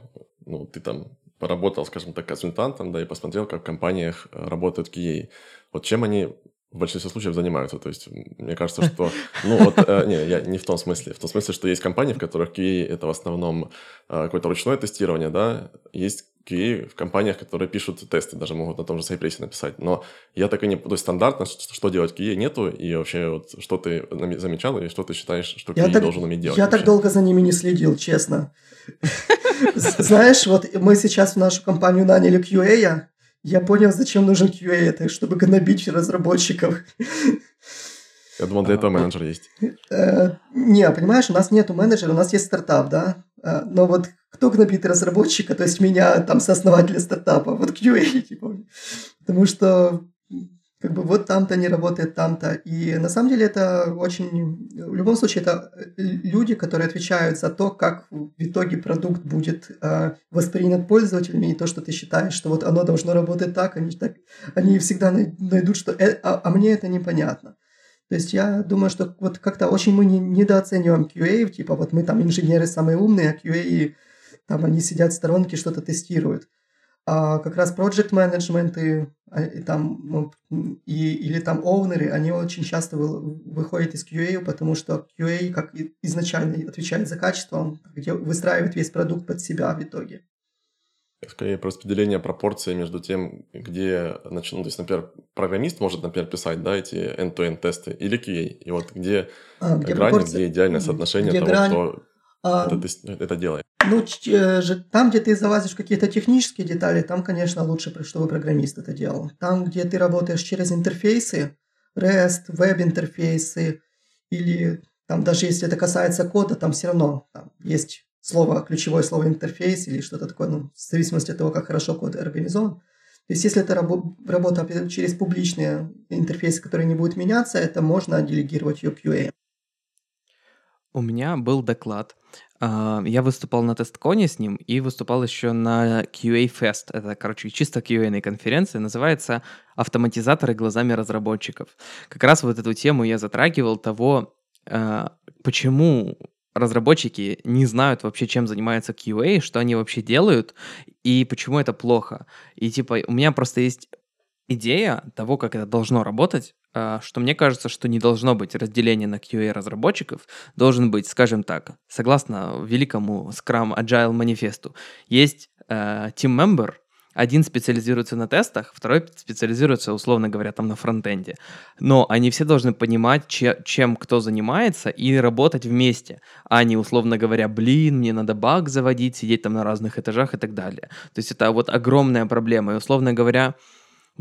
ну, ты там поработал, скажем так, консультантом, да, и посмотрел, как в компаниях э, работают QA. Вот чем они в большинстве случаев занимаются. То есть, мне кажется, что... Ну, вот, э, не, я не в том смысле. В том смысле, что есть компании, в которых QA – это в основном э, какое-то ручное тестирование, да. Есть QA в компаниях, которые пишут тесты, даже могут на том же Cypress написать. Но я так и не... То есть, стандартно, что, что делать QA нету, и вообще, вот, что ты замечал, и что ты считаешь, что QA я так, должен уметь делать? Я вообще? так долго за ними не следил, честно. Знаешь, вот мы сейчас в нашу компанию наняли QA, я понял, зачем нужен QA, это чтобы гнобить разработчиков. Я думал, для этого менеджер есть. Э, не, понимаешь, у нас нету менеджера, у нас есть стартап, да? Э, но вот кто гнобит разработчика, то есть меня, там, сооснователя стартапа, вот QA, типа. Потому что как бы вот там-то не работает, там-то. И на самом деле это очень... В любом случае, это э, люди, которые отвечают за то, как в итоге продукт будет э, воспринят пользователями, и то, что ты считаешь, что вот оно должно работать так, они, так, они всегда найдут, что... Э, а, а мне это непонятно. То есть я думаю, что вот как-то очень мы не, недооцениваем QA, типа вот мы там инженеры самые умные, а QA там они сидят в сторонке, что-то тестируют. А как раз project management и, а, и там и, или там оунеры, они очень часто вы, выходят из QA, потому что QA как изначально отвечает за качество, где выстраивает весь продукт под себя в итоге. Скорее про распределение пропорции между тем, где, значит, ну, то есть, например, программист может, например, писать, да, эти end-to-end тесты, или QA, и вот где, а, где пропорции, где идеальное соотношение где того, грань, кто это, это делает. Ну, э, там, где ты залазишь в какие-то технические детали, там, конечно, лучше, чтобы программист это делал. Там, где ты работаешь через интерфейсы, REST, веб-интерфейсы, или там даже если это касается кода, там все равно там есть слово, ключевое слово интерфейс или что-то такое, ну, в зависимости от того, как хорошо код организован. То есть, если это рабо- работа через публичные интерфейсы, которые не будут меняться, это можно делегировать ее QA. У меня был доклад. А, я выступал на тестконе с ним и выступал еще на QA Fest. Это, короче, чисто QA конференция. Называется «Автоматизаторы глазами разработчиков». Как раз вот эту тему я затрагивал того, а, почему разработчики не знают вообще, чем занимается QA, что они вообще делают, и почему это плохо. И типа у меня просто есть идея того, как это должно работать, что мне кажется, что не должно быть разделения на QA-разработчиков, должен быть, скажем так, согласно великому Scrum Agile манифесту, есть э, team member, один специализируется на тестах, второй специализируется, условно говоря, там на фронтенде. Но они все должны понимать, че, чем кто занимается, и работать вместе, а не, условно говоря, блин, мне надо баг заводить, сидеть там на разных этажах и так далее. То есть это вот огромная проблема. И, условно говоря,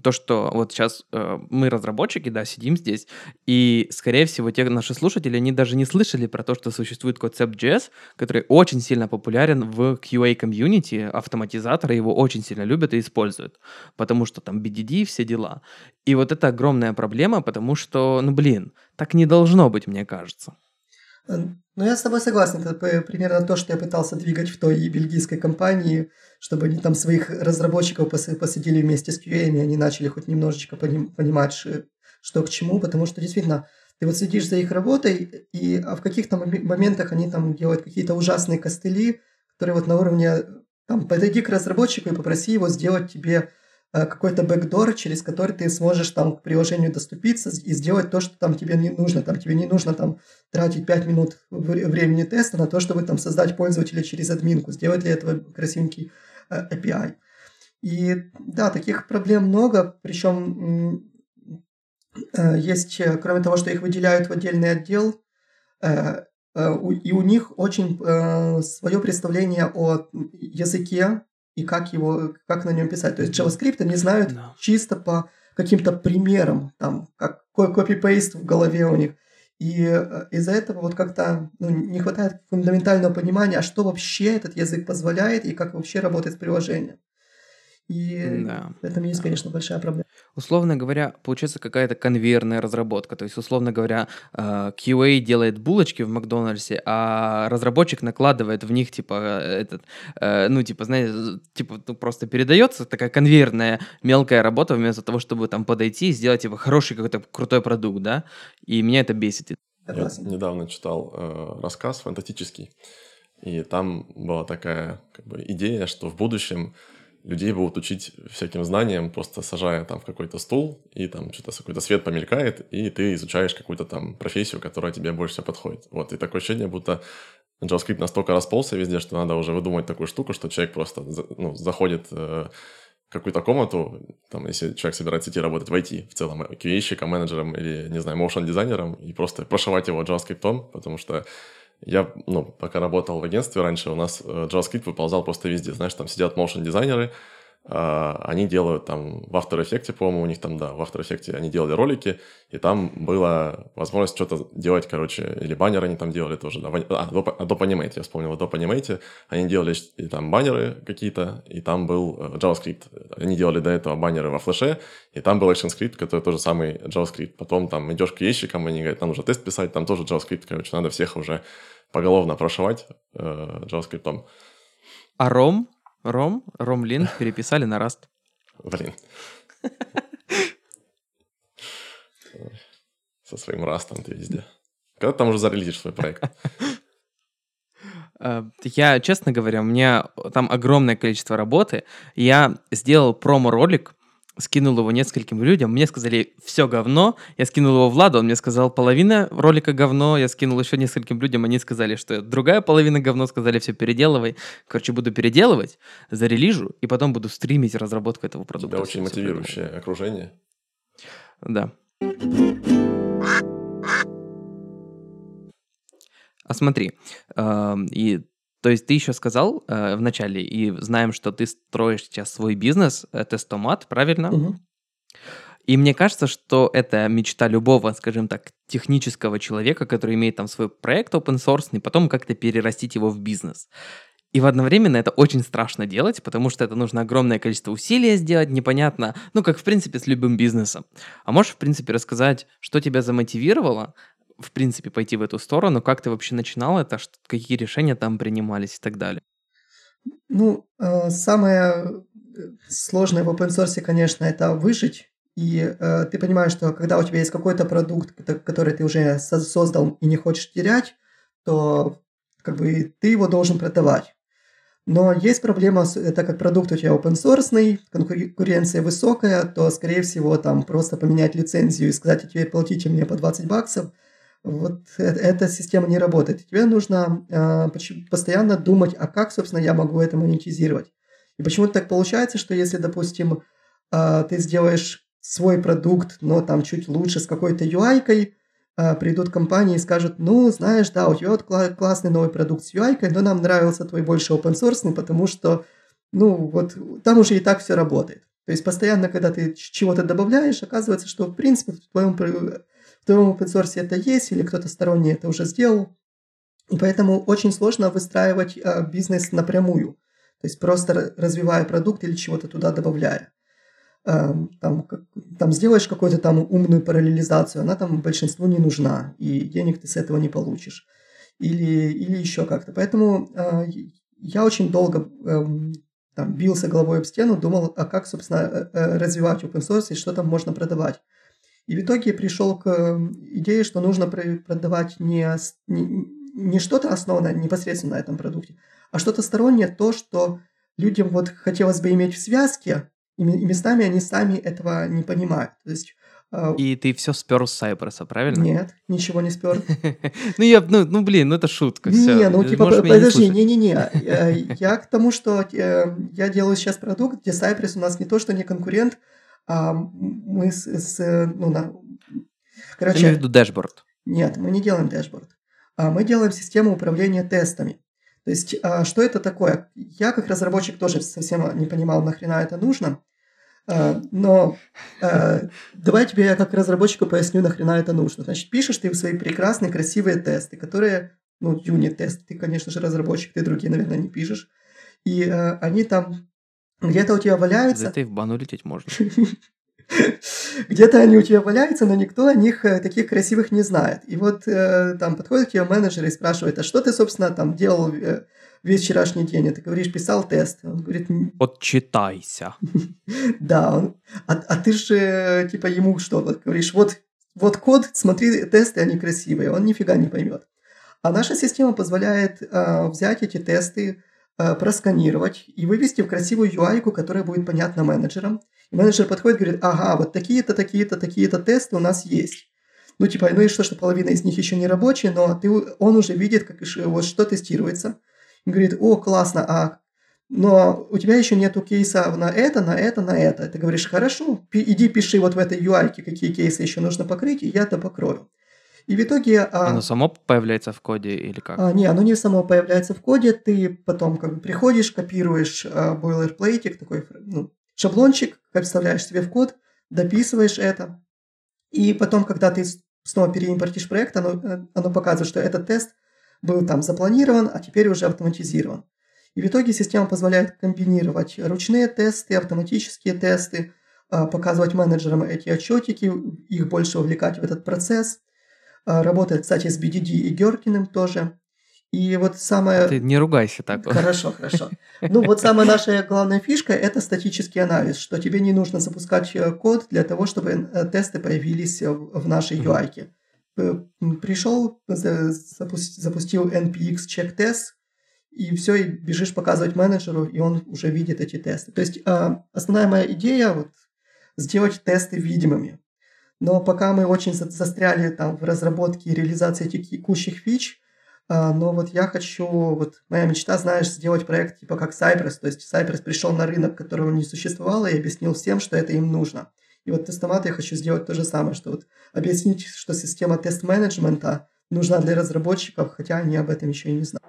то, что вот сейчас э, мы разработчики, да, сидим здесь, и, скорее всего, те наши слушатели, они даже не слышали про то, что существует концепт JS, который очень сильно популярен в QA-комьюнити, автоматизаторы его очень сильно любят и используют, потому что там BDD, все дела. И вот это огромная проблема, потому что, ну, блин, так не должно быть, мне кажется. Ну, я с тобой согласен. Это примерно то, что я пытался двигать в той бельгийской компании, чтобы они там своих разработчиков посадили вместе с QA, и они начали хоть немножечко понимать, что к чему, потому что действительно ты вот следишь за их работой, и а в каких-то моментах они там делают какие-то ужасные костыли, которые вот на уровне там подойди к разработчику и попроси его сделать тебе какой-то бэкдор, через который ты сможешь там к приложению доступиться и сделать то, что там тебе не нужно. Там тебе не нужно там тратить 5 минут времени теста на то, чтобы там создать пользователя через админку, сделать для этого красивенький э, API. И да, таких проблем много, причем э, есть, кроме того, что их выделяют в отдельный отдел, и у них очень свое представление о языке, и как его, как на нем писать. То есть JavaScript они знают no. чисто по каким-то примерам, там, как копипейст в голове у них. И э, из-за этого вот как-то ну, не хватает фундаментального понимания, а что вообще этот язык позволяет и как вообще работает с приложением. И да. в этом есть, да. конечно, большая проблема. Условно говоря, получается какая-то конвейерная разработка. То есть, условно говоря, э, QA делает булочки в Макдональдсе, а разработчик накладывает в них, типа, этот, э, ну, типа, знаете, типа, ну, просто передается такая конвейерная мелкая работа вместо того, чтобы там подойти и сделать, типа, хороший какой-то крутой продукт, да? И меня это бесит. Я недавно читал э, рассказ фантастический, и там была такая как бы, идея, что в будущем людей будут учить всяким знаниям, просто сажая там в какой-то стул, и там что-то какой-то свет помелькает, и ты изучаешь какую-то там профессию, которая тебе больше всего подходит. Вот, и такое ощущение, будто JavaScript настолько расползся везде, что надо уже выдумать такую штуку, что человек просто ну, заходит э, какую-то комнату, там, если человек собирается идти работать в IT в целом, QA-щиком, менеджером или, не знаю, моушен-дизайнером, и просто прошивать его JavaScript, потому что я, ну, пока работал в агентстве раньше, у нас э, JavaScript выползал просто везде. Знаешь, там сидят motion-дизайнеры, а, они делают там в After Effects, по-моему, у них там, да, в After Effects они делали ролики, и там была возможность что-то делать, короче, или баннеры они там делали тоже, да, а, Adobe, Adobe Animate, я вспомнил, Adobe Animate, они делали и там баннеры какие-то, и там был э, JavaScript. Они делали до этого баннеры во флеше, и там был ActionScript, который тоже самый JavaScript. Потом там идешь к ящикам, они говорят, нам нужно тест писать, там тоже JavaScript, короче, надо всех уже поголовно прошивать э, JavaScript. А Ром Ром, Ромлин переписали на Rust. Блин. Со своим растом ты везде. Когда там уже зарелизишь свой проект? Э, я, честно говоря, у меня там огромное количество работы. Я сделал промо-ролик, скинул его нескольким людям, мне сказали, все говно, я скинул его Владу, он мне сказал, половина ролика говно, я скинул еще нескольким людям, они сказали, что другая половина говно, сказали, все переделывай. Короче, буду переделывать, зарелижу, и потом буду стримить разработку этого продукта. Тебя очень мотивирующее окружение. Да. А смотри, э, и то есть ты еще сказал э, в начале, и знаем, что ты строишь сейчас свой бизнес, э, тестомат, правильно? Угу. И мне кажется, что это мечта любого, скажем так, технического человека, который имеет там свой проект open source, и потом как-то перерастить его в бизнес. И в одновременно это очень страшно делать, потому что это нужно огромное количество усилий сделать, непонятно, ну, как в принципе с любым бизнесом. А можешь, в принципе, рассказать, что тебя замотивировало в принципе, пойти в эту сторону? Как ты вообще начинал это? Какие решения там принимались и так далее? Ну, э, самое э, сложное в open source, конечно, это выжить. И э, ты понимаешь, что когда у тебя есть какой-то продукт, который ты уже создал и не хочешь терять, то как бы ты его должен продавать. Но есть проблема, это как продукт у тебя open source, конкуренция высокая, то, скорее всего, там просто поменять лицензию и сказать, теперь платите мне по 20 баксов, вот э, эта система не работает. Тебе нужно э, постоянно думать, а как, собственно, я могу это монетизировать. И почему-то так получается, что если, допустим, э, ты сделаешь свой продукт, но там чуть лучше с какой-то UI-кой, придут компании и скажут, ну, знаешь, да, у тебя вот кла- классный новый продукт с UI-кой, но нам нравился твой больше open source, потому что, ну, вот там уже и так все работает. То есть постоянно, когда ты чего-то добавляешь, оказывается, что в принципе в твоем в твоем open source это есть, или кто-то сторонний это уже сделал. И поэтому очень сложно выстраивать э, бизнес напрямую. То есть просто развивая продукт или чего-то туда добавляя. Э, там, как, там сделаешь какую-то там умную параллелизацию, она там большинству не нужна, и денег ты с этого не получишь. Или, или еще как-то. Поэтому э, я очень долго э, там, бился головой об стену, думал, а как, собственно, э, э, развивать open source и что там можно продавать. И в итоге пришел к идее, что нужно продавать не, не, не что-то основанное непосредственно на этом продукте, а что-то стороннее, то, что людям вот хотелось бы иметь в связке, и местами они сами этого не понимают. То есть а, и ты все спер с Сайберса, правильно? Нет, ничего не спер. ну, я, ну, ну, блин, ну это шутка. Не, ну, типа, подожди, не-не-не. Я к тому, что э, я делаю сейчас продукт, где Cypress у нас не то, что не конкурент, а мы с, с ну, на... Короче, имею в виду dashboard. Нет, мы не делаем dashboard. А мы делаем систему управления тестами. То есть, а, что это такое? Я как разработчик тоже совсем не понимал, нахрена это нужно. А, но а, давай тебе я как разработчику поясню, нахрена это нужно. Значит, пишешь ты свои прекрасные, красивые тесты, которые, ну, unit-тесты, ты, конечно же, разработчик, ты другие, наверное, не пишешь. И а, они там где-то у тебя валяются... За это и в бану лететь можно. Где-то они у тебя валяются, но никто о них э, таких красивых не знает. И вот э, там подходит к тебе менеджер и спрашивает, а что ты, собственно, там делал э, весь вчерашний день? И ты говоришь, писал тест. Он говорит... Отчитайся. да, он, а, а ты же типа ему что, вот говоришь, вот, вот код, смотри, тесты, они красивые. Он нифига не поймет. А наша система позволяет э, взять эти тесты, э, просканировать и вывести в красивую UI, которая будет понятна менеджерам. И менеджер подходит и говорит, ага, вот такие-то, такие-то, такие-то тесты у нас есть. Ну, типа, ну и что, что половина из них еще не рабочие, но ты, он уже видит, как, вот что тестируется. И говорит, о, классно, а но у тебя еще нету кейса на это, на это, на это. Ты говоришь, хорошо, иди пиши вот в этой UI, какие кейсы еще нужно покрыть, и я это покрою. И в итоге... А, оно само появляется в коде или как? А, не, оно не само появляется в коде. Ты потом как бы приходишь, копируешь а, boilerplate, такой ну, шаблончик, вставляешь себе в код, дописываешь это. И потом, когда ты снова переимпортишь проект, оно, э, оно показывает, что этот тест был там запланирован, а теперь уже автоматизирован. И в итоге система позволяет комбинировать ручные тесты, автоматические тесты, а, показывать менеджерам эти отчетики, их больше вовлекать в этот процесс. А, работает, кстати, с BDD и Геркиным тоже. И вот самое... Ты не ругайся так. Хорошо, хорошо. Ну вот самая наша главная фишка – это статический анализ, что тебе не нужно запускать э, код для того, чтобы э, тесты появились в нашей UI. Пришел, запустил npx check test, и все, и бежишь показывать менеджеру, и он уже видит эти тесты. То есть э, основная моя идея вот сделать тесты видимыми. Но пока мы очень застряли там в разработке и реализации текущих фич, э, но вот я хочу, вот моя мечта, знаешь, сделать проект типа как Cypress. То есть Cypress пришел на рынок, которого не существовало, и объяснил всем, что это им нужно. И вот тестомат я хочу сделать то же самое, что вот объяснить, что система тест-менеджмента нужна для разработчиков, хотя они об этом еще и не знают.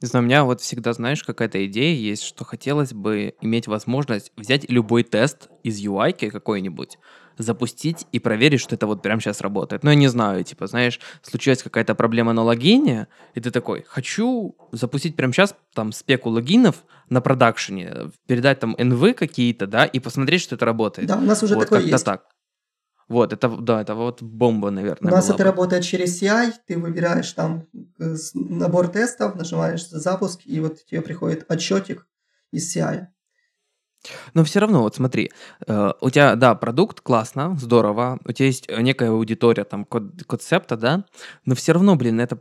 Не знаю, у меня вот всегда, знаешь, какая-то идея есть, что хотелось бы иметь возможность взять любой тест из UI какой-нибудь, запустить и проверить, что это вот прямо сейчас работает. Ну, я не знаю, типа, знаешь, случилась какая-то проблема на логине, и ты такой, хочу запустить прямо сейчас там спеку логинов на продакшене, передать там NV какие-то, да, и посмотреть, что это работает. Да, у нас уже вот, такое есть. так. Вот, это, да, это вот бомба, наверное. У нас это бы. работает через CI, ты выбираешь там э, набор тестов, нажимаешь запуск, и вот тебе приходит отчетик из CI. Но все равно, вот смотри, э, у тебя, да, продукт классно, здорово, у тебя есть некая аудитория, там, концепта, да, но все равно, блин, это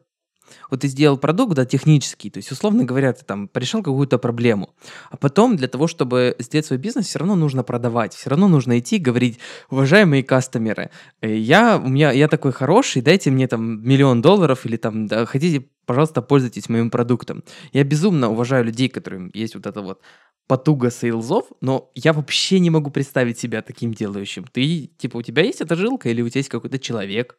вот ты сделал продукт, да, технический, то есть, условно говоря, ты там порешал какую-то проблему, а потом для того, чтобы сделать свой бизнес, все равно нужно продавать, все равно нужно идти говорить, уважаемые кастомеры, э, я, у меня, я такой хороший, дайте мне там миллион долларов или там, да, хотите, пожалуйста, пользуйтесь моим продуктом. Я безумно уважаю людей, которым есть вот это вот потуга сейлзов, но я вообще не могу представить себя таким делающим. Ты, типа, у тебя есть эта жилка или у тебя есть какой-то человек?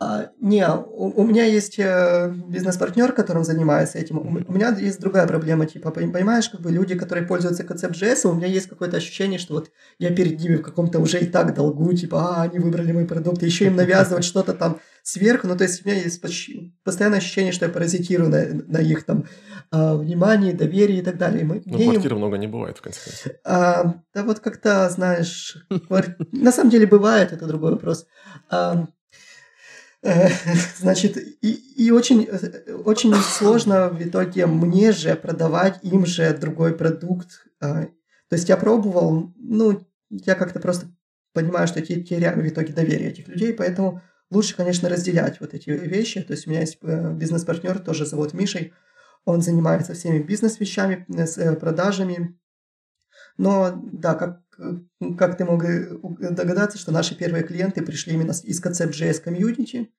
А, не, у, у меня есть э, бизнес-партнер, которым занимается этим. У, у меня есть другая проблема, типа, понимаешь, как бы люди, которые пользуются концепт.js, у меня есть какое-то ощущение, что вот я перед ними в каком-то уже и так долгу, типа, а, они выбрали мой продукт, еще им навязывать что-то там сверху. Ну, то есть у меня есть почти, постоянное ощущение, что я паразитирую на, на их там а, внимании, доверии и так далее. Мы, ну, квартиры им... много не бывает, в конце концов. А, да вот как-то, знаешь, квар... на самом деле бывает, это другой вопрос. А, Значит, и, и очень, очень сложно в итоге мне же продавать им же другой продукт. А, то есть я пробовал, ну, я как-то просто понимаю, что я теряю в итоге доверие этих людей, поэтому лучше, конечно, разделять вот эти вещи. То есть у меня есть э, бизнес-партнер, тоже зовут Мишей, он занимается всеми бизнес-вещами, э, с э, продажами. Но да, как как ты мог догадаться, что наши первые клиенты пришли именно из Concept.js комьюнити,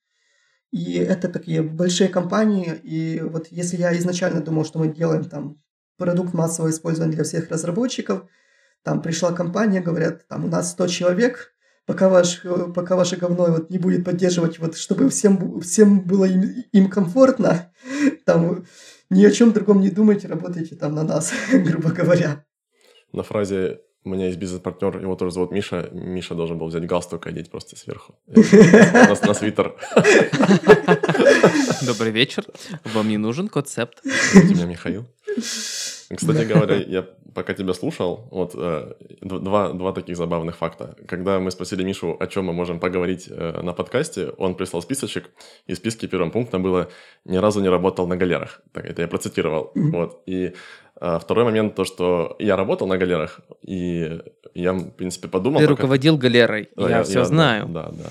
и это такие большие компании, и вот если я изначально думал, что мы делаем там продукт массового использования для всех разработчиков, там пришла компания, говорят, там у нас 100 человек, пока, ваш, пока ваше говно вот не будет поддерживать, вот чтобы всем, всем было им, им комфортно, там ни о чем другом не думайте, работайте там на нас, грубо говоря. На фразе у меня есть бизнес-партнер, его тоже зовут Миша. Миша должен был взять галстук и одеть просто сверху. На свитер. Добрый вечер. Вам не нужен концепт. Меня Михаил. Кстати говоря, я пока тебя слушал, вот э, два, два таких забавных факта. Когда мы спросили Мишу, о чем мы можем поговорить э, на подкасте, он прислал списочек, и в списке первым пунктом было «ни разу не работал на галерах». Так, это я процитировал. Mm-hmm. Вот. И а второй момент, то, что я работал на галерах, и я, в принципе, подумал... Ты пока... руководил галерой, да, я, я все я, знаю. Да, да. да.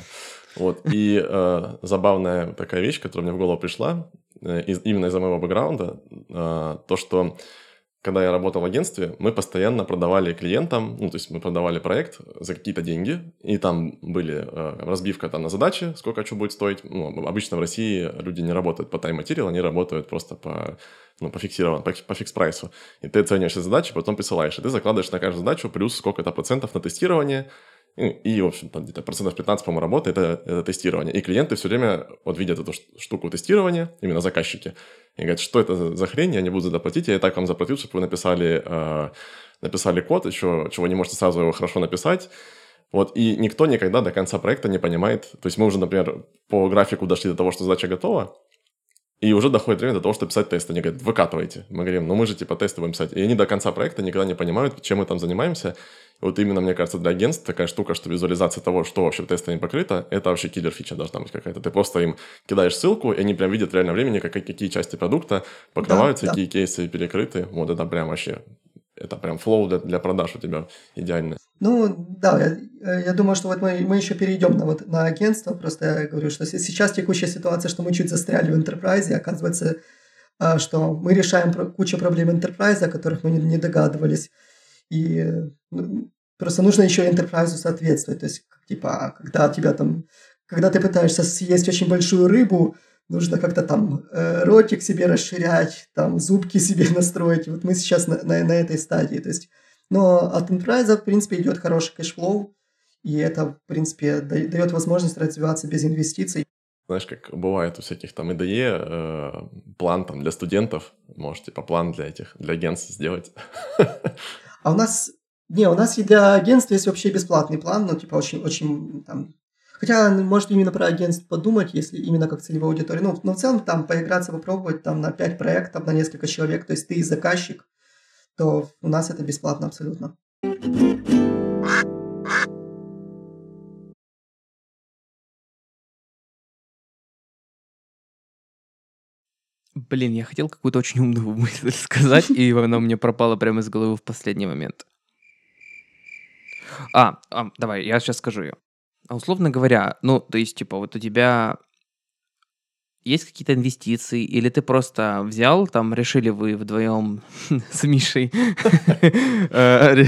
Вот, и э, забавная такая вещь, которая мне в голову пришла, э, из, именно из-за моего бэкграунда, э, то, что когда я работал в агентстве, мы постоянно продавали клиентам, ну, то есть мы продавали проект за какие-то деньги, и там были э, разбивка там на задачи, сколько что будет стоить. Ну, обычно в России люди не работают по тайм-материалу, они работают просто по, ну, по фиксированному, по, по фикс-прайсу. И ты оцениваешь задачи, потом присылаешь, и ты закладываешь на каждую задачу плюс сколько-то процентов на тестирование, и, в общем, там где-то процентов 15, по-моему, работы это, это тестирование. И клиенты все время вот видят эту штуку тестирования, именно заказчики, и говорят, что это за хрень, я не буду за это платить, я и так вам заплатил, чтобы вы написали, э, написали код, еще чего не можете сразу его хорошо написать. Вот, и никто никогда до конца проекта не понимает. То есть мы уже, например, по графику дошли до того, что задача готова, и уже доходит время до того, чтобы писать тесты. Они говорят, выкатывайте. Мы говорим, ну мы же типа тесты будем писать. И они до конца проекта никогда не понимают, чем мы там занимаемся. И вот именно, мне кажется, для агентств такая штука, что визуализация того, что вообще тестами покрыто, это вообще киллер фича должна быть какая-то. Ты просто им кидаешь ссылку, и они прям видят в реальном времени, как, какие части продукта покрываются, да, какие да. кейсы перекрыты. Вот это прям вообще это прям flow для, для продаж у тебя идеальный. Ну, да, я, я думаю, что вот мы, мы еще перейдем на, вот, на агентство. Просто я говорю, что сейчас текущая ситуация, что мы чуть застряли в enterprise, оказывается, а, что мы решаем кучу проблем enterprise, о которых мы не, догадывались. И ну, просто нужно еще enterprise соответствовать. То есть, типа, когда тебя там, когда ты пытаешься съесть очень большую рыбу, нужно как-то там э, ротик себе расширять, там зубки себе настроить. Вот мы сейчас на, на, на этой стадии. То есть, но от Enterprise, в принципе, идет хороший cash flow, и это, в принципе, дает возможность развиваться без инвестиций. Знаешь, как бывает у всяких там IDE, э, план там для студентов, может, типа план для этих, для агентств сделать. А у нас, не, у нас и для агентств есть вообще бесплатный план, ну, типа, очень, очень там, Хотя, может, именно про агентство подумать, если именно как целевая аудитория. Ну, но в целом там поиграться, попробовать там на 5 проектов, на несколько человек, то есть ты заказчик, то у нас это бесплатно абсолютно. Блин, я хотел какую-то очень умную мысль сказать, и она у меня пропала прямо из головы в последний момент. А, а давай, я сейчас скажу ее. А условно говоря, ну, то есть, типа, вот у тебя есть какие-то инвестиции, или ты просто взял, там, решили вы вдвоем с Мишей э,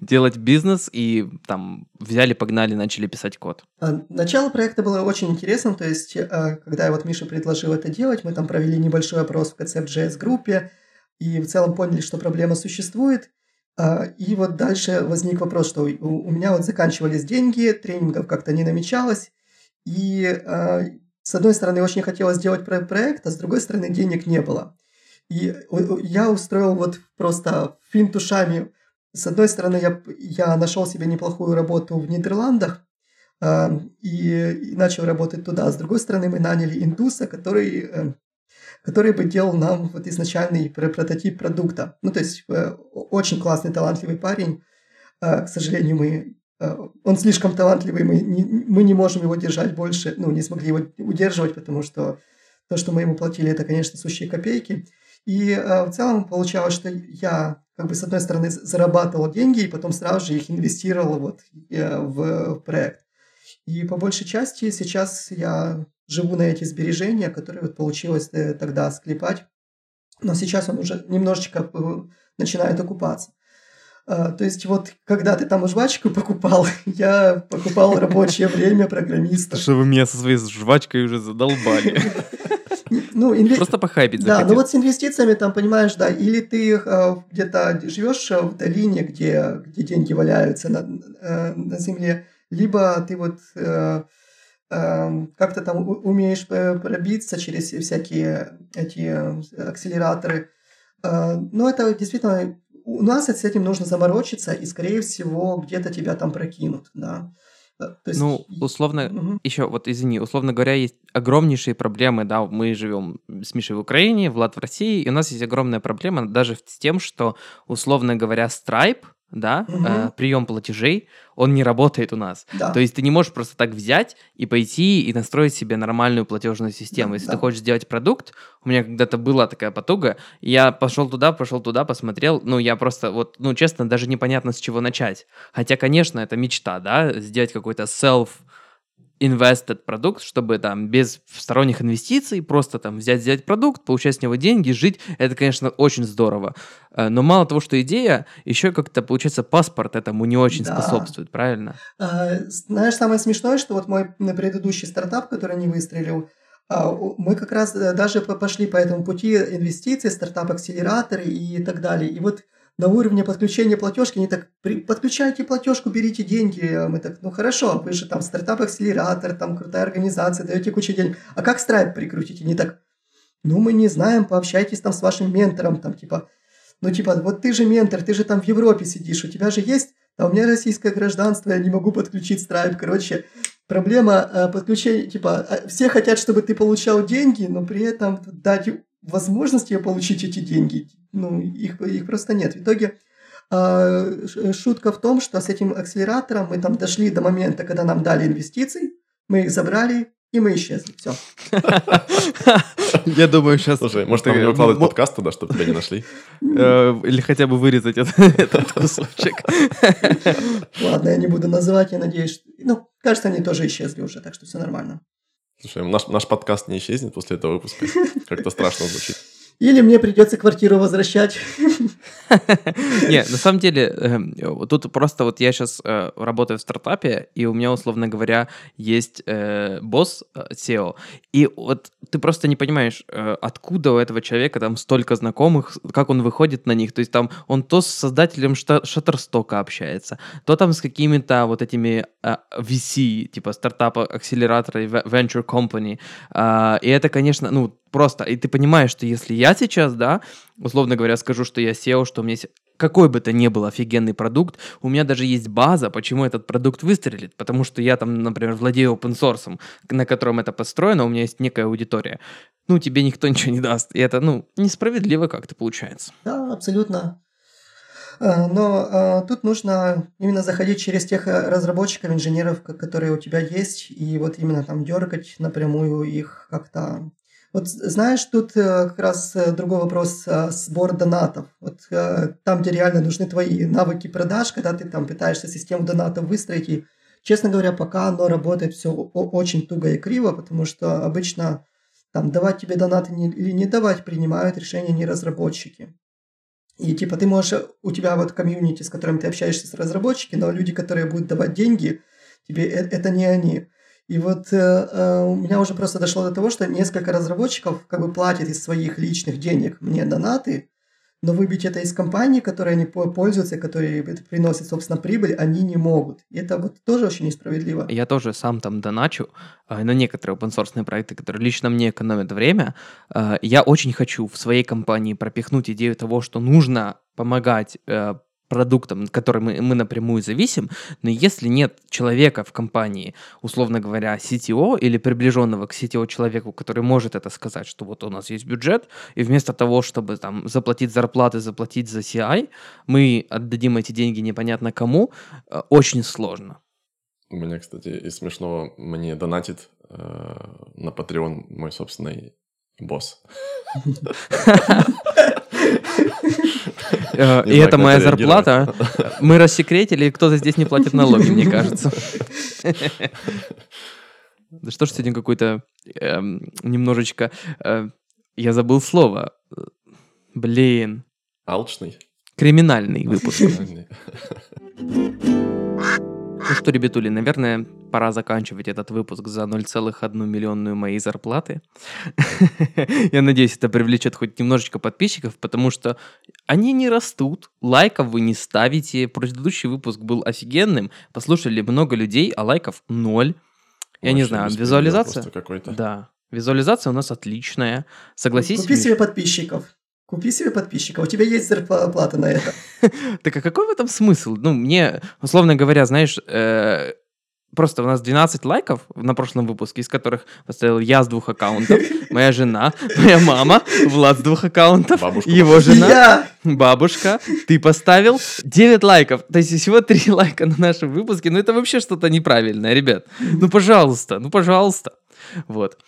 делать бизнес, и там взяли, погнали, начали писать код? А, начало проекта было очень интересным, то есть, э, когда вот Миша предложил это делать, мы там провели небольшой опрос в KCF.js группе, и в целом поняли, что проблема существует, а, и вот дальше возник вопрос, что у меня вот заканчивались деньги, тренингов как-то не намечалось, и а, с одной стороны очень хотелось сделать проект, а с другой стороны денег не было. И я устроил вот просто финт ушами. С одной стороны, я, я нашел себе неплохую работу в Нидерландах, э, и, и начал работать туда. С другой стороны, мы наняли индуса, который э, который бы делал нам вот изначальный прототип продукта. Ну, то есть э, очень классный, талантливый парень. Э, к сожалению, мы он слишком талантливый, мы не, мы не можем его держать больше, ну, не смогли его удерживать, потому что то, что мы ему платили, это, конечно, сущие копейки. И в целом получалось, что я, как бы, с одной стороны, зарабатывал деньги и потом сразу же их инвестировал вот в проект. И по большей части сейчас я живу на эти сбережения, которые вот получилось э, тогда склепать. Но сейчас он уже немножечко э, начинает окупаться. А, то есть вот когда ты там жвачку покупал, я покупал рабочее время программиста. Что вы меня со своей жвачкой уже задолбали. Ну, инве... Просто похайпить Да, ну вот с инвестициями там, понимаешь, да, или ты э, где-то живешь в долине, где, где деньги валяются на, э, на земле, либо ты вот э, Эм, как то там умеешь э, пробиться через всякие эти акселераторы. Э, но это действительно у нас с этим нужно заморочиться, и, скорее всего, где-то тебя там прокинут, да. Э, то есть... Ну, условно, угу. еще вот извини, условно говоря, есть огромнейшие проблемы, да, мы живем с Мишей в Украине, Влад в России, и у нас есть огромная проблема даже с тем, что, условно говоря, Stripe — да, угу. э, прием платежей, он не работает у нас. Да. То есть ты не можешь просто так взять и пойти и настроить себе нормальную платежную систему. Да, Если да. ты хочешь сделать продукт, у меня когда-то была такая потуга, я пошел туда, пошел туда, посмотрел, ну я просто вот, ну честно, даже непонятно с чего начать. Хотя, конечно, это мечта, да, сделать какой-то self invested продукт, чтобы там без сторонних инвестиций просто там взять, взять продукт, получать с него деньги, жить, это, конечно, очень здорово. Э, но мало того, что идея, еще как-то, получается, паспорт этому не очень Да. способствует, правильно? А, Знаешь, самое смешное, что вот мой предыдущий стартап, который не выстрелил, а, мы как раз э, даже по- пошли по этому пути инвестиций, стартап-акселераторы и так далее. И вот на уровне подключения платежки они так, «При- подключайте платежку, берите деньги. А Мы так, ну хорошо, вы же там стартап-акселератор, там крутая организация, даете кучу денег. А как Stripe прикрутить? Они так, ну мы не знаем, пообщайтесь там с вашим ментором, там типа, ну типа, вот ты же ментор, ты же там в Европе сидишь, у тебя же есть а у меня российское гражданство, я не могу подключить Stripe. Короче, проблема э, подключения, типа, э, все хотят, чтобы ты получал деньги, но при этом дать возможность тебе получить эти деньги, ну, их, их просто нет. В итоге ш- шутка в том, что с этим акселератором мы там дошли до момента, когда нам дали инвестиции, мы их забрали, и мы исчезли. Все. Я думаю, сейчас... Слушай, может, ты выкладывать подкаст туда, чтобы тебя не нашли? Э, Или хотя бы вырезать этот, этот кусочек. Ладно, я не буду называть, я надеюсь. Ну, кажется, они тоже исчезли уже, так что все нормально. Слушай, наш, наш подкаст не исчезнет после этого выпуска. Как-то страшно звучит. Или мне придется квартиру возвращать. Не, на самом деле, эм, тут просто вот я сейчас работаю в стартапе, и у меня, условно говоря, есть э, босс э, SEO, и вот ты просто не понимаешь, э, откуда у этого человека там столько знакомых, как он выходит на них. То есть там он то с создателем Shutterstock общается, то там с какими-то вот этими э, VC, типа стартапа, акселератора, venture company. А, И это, конечно, ну, просто, и ты понимаешь, что если я сейчас, да, условно говоря, скажу, что я SEO, что у меня есть какой бы то ни был офигенный продукт, у меня даже есть база, почему этот продукт выстрелит, потому что я там, например, владею open source, на котором это построено, у меня есть некая аудитория. Ну, тебе никто ничего не даст. И это, ну, несправедливо как-то получается. Да, абсолютно. Э, Но э, тут нужно именно заходить через тех э, разработчиков, инженеров, ко- которые у тебя есть, и вот именно там дергать напрямую их как-то. Вот знаешь, тут э, как раз э, другой вопрос э, сбор донатов. Вот там, где реально нужны твои навыки продаж, когда ты там пытаешься систему донатов выстроить, и, честно говоря, пока оно работает все очень туго и криво, потому что обычно там давать тебе донаты не- или не давать принимают решения не разработчики. И типа ты можешь, у тебя вот комьюнити, с которым ты общаешься с разработчиками, но люди, которые будут давать деньги, тебе это не они. И вот э, э, у меня уже просто дошло до того, что несколько разработчиков как бы платят из своих личных денег мне донаты, но выбить это из компании, которой они по- пользуются, которые приносят, собственно, прибыль, они не могут. И это вот тоже очень несправедливо. Я тоже сам там доначу э, на некоторые open проекты, которые лично мне экономят время. Э, Я очень хочу в своей компании пропихнуть идею того, что нужно помогать э, продуктам, от которых мы, мы напрямую зависим, но если нет человека в компании, условно говоря, CTO или приближенного к CTO человеку, который может это сказать, что вот у нас есть бюджет, и вместо того, чтобы там заплатить зарплаты, заплатить за CI, мы отдадим эти деньги непонятно кому, э, очень сложно. У меня, кстати, из смешного мне донатит э, на Patreon мой собственный босс. Э, И это моя зарплата. Мы рассекретили, кто-то здесь не платит налоги, мне кажется. Да что ж сегодня какой-то эм, немножечко... э, Я забыл слово. Блин. Алчный. Криминальный выпуск. Правильно. Ну что, ребятули, наверное, пора заканчивать этот выпуск за 0,1 миллионную моей зарплаты. Я надеюсь, это привлечет хоть немножечко подписчиков, потому что они не растут, лайков вы не ставите. Предыдущий выпуск был офигенным, послушали много людей, а лайков ноль. Я не знаю, визуализация? Да, визуализация у нас отличная. Согласись? Купи себе подписчиков. Купи себе подписчиков. У тебя есть зарплата на это. Так а какой в этом смысл? Ну, мне, условно говоря, знаешь, э, просто у нас 12 лайков на прошлом выпуске, из которых поставил я с двух аккаунтов, моя жена, моя мама, Влад с двух аккаунтов, Бабушка его жена, я! бабушка, ты поставил 9 лайков. То есть всего 3 лайка на нашем выпуске. Ну, это вообще что-то неправильное, ребят. Ну, пожалуйста, ну, пожалуйста. Вот.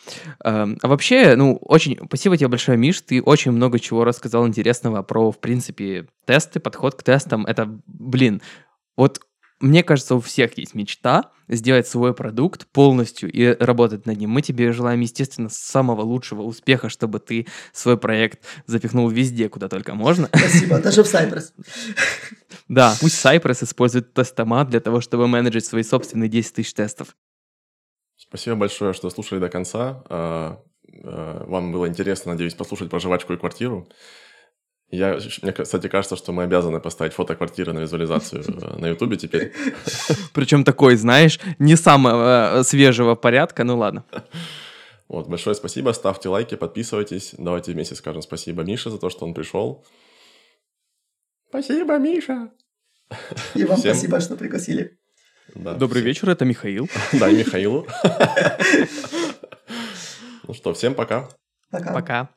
Эм, А вообще, ну, очень... Спасибо тебе большое, Миш. Ты очень много чего рассказал интересного про, в принципе, тесты, подход к тестам. Это, блин, вот мне кажется, у всех есть мечта сделать свой продукт полностью и работать над ним. Мы тебе желаем, естественно, самого лучшего успеха, чтобы ты свой проект запихнул везде, куда только можно. Спасибо, даже в Cypress. Да, пусть Cypress использует тестомат для того, чтобы менеджить свои собственные 10 тысяч тестов. Спасибо большое, что слушали до конца. А, а, вам было интересно, надеюсь, послушать про жвачку и квартиру. Я, мне, кстати, кажется, что мы обязаны поставить фото квартиры на визуализацию э, на Ютубе теперь. Причем такой, знаешь, не самого э, свежего порядка, ну ладно. Вот, большое спасибо, ставьте лайки, подписывайтесь. Давайте вместе скажем спасибо Мише за то, что он пришел. Спасибо, Миша. И вам Всем... спасибо, что пригласили. Да, Добрый всем... вечер, это Михаил. Да, и Михаилу. Ну что, всем пока. Пока. Пока.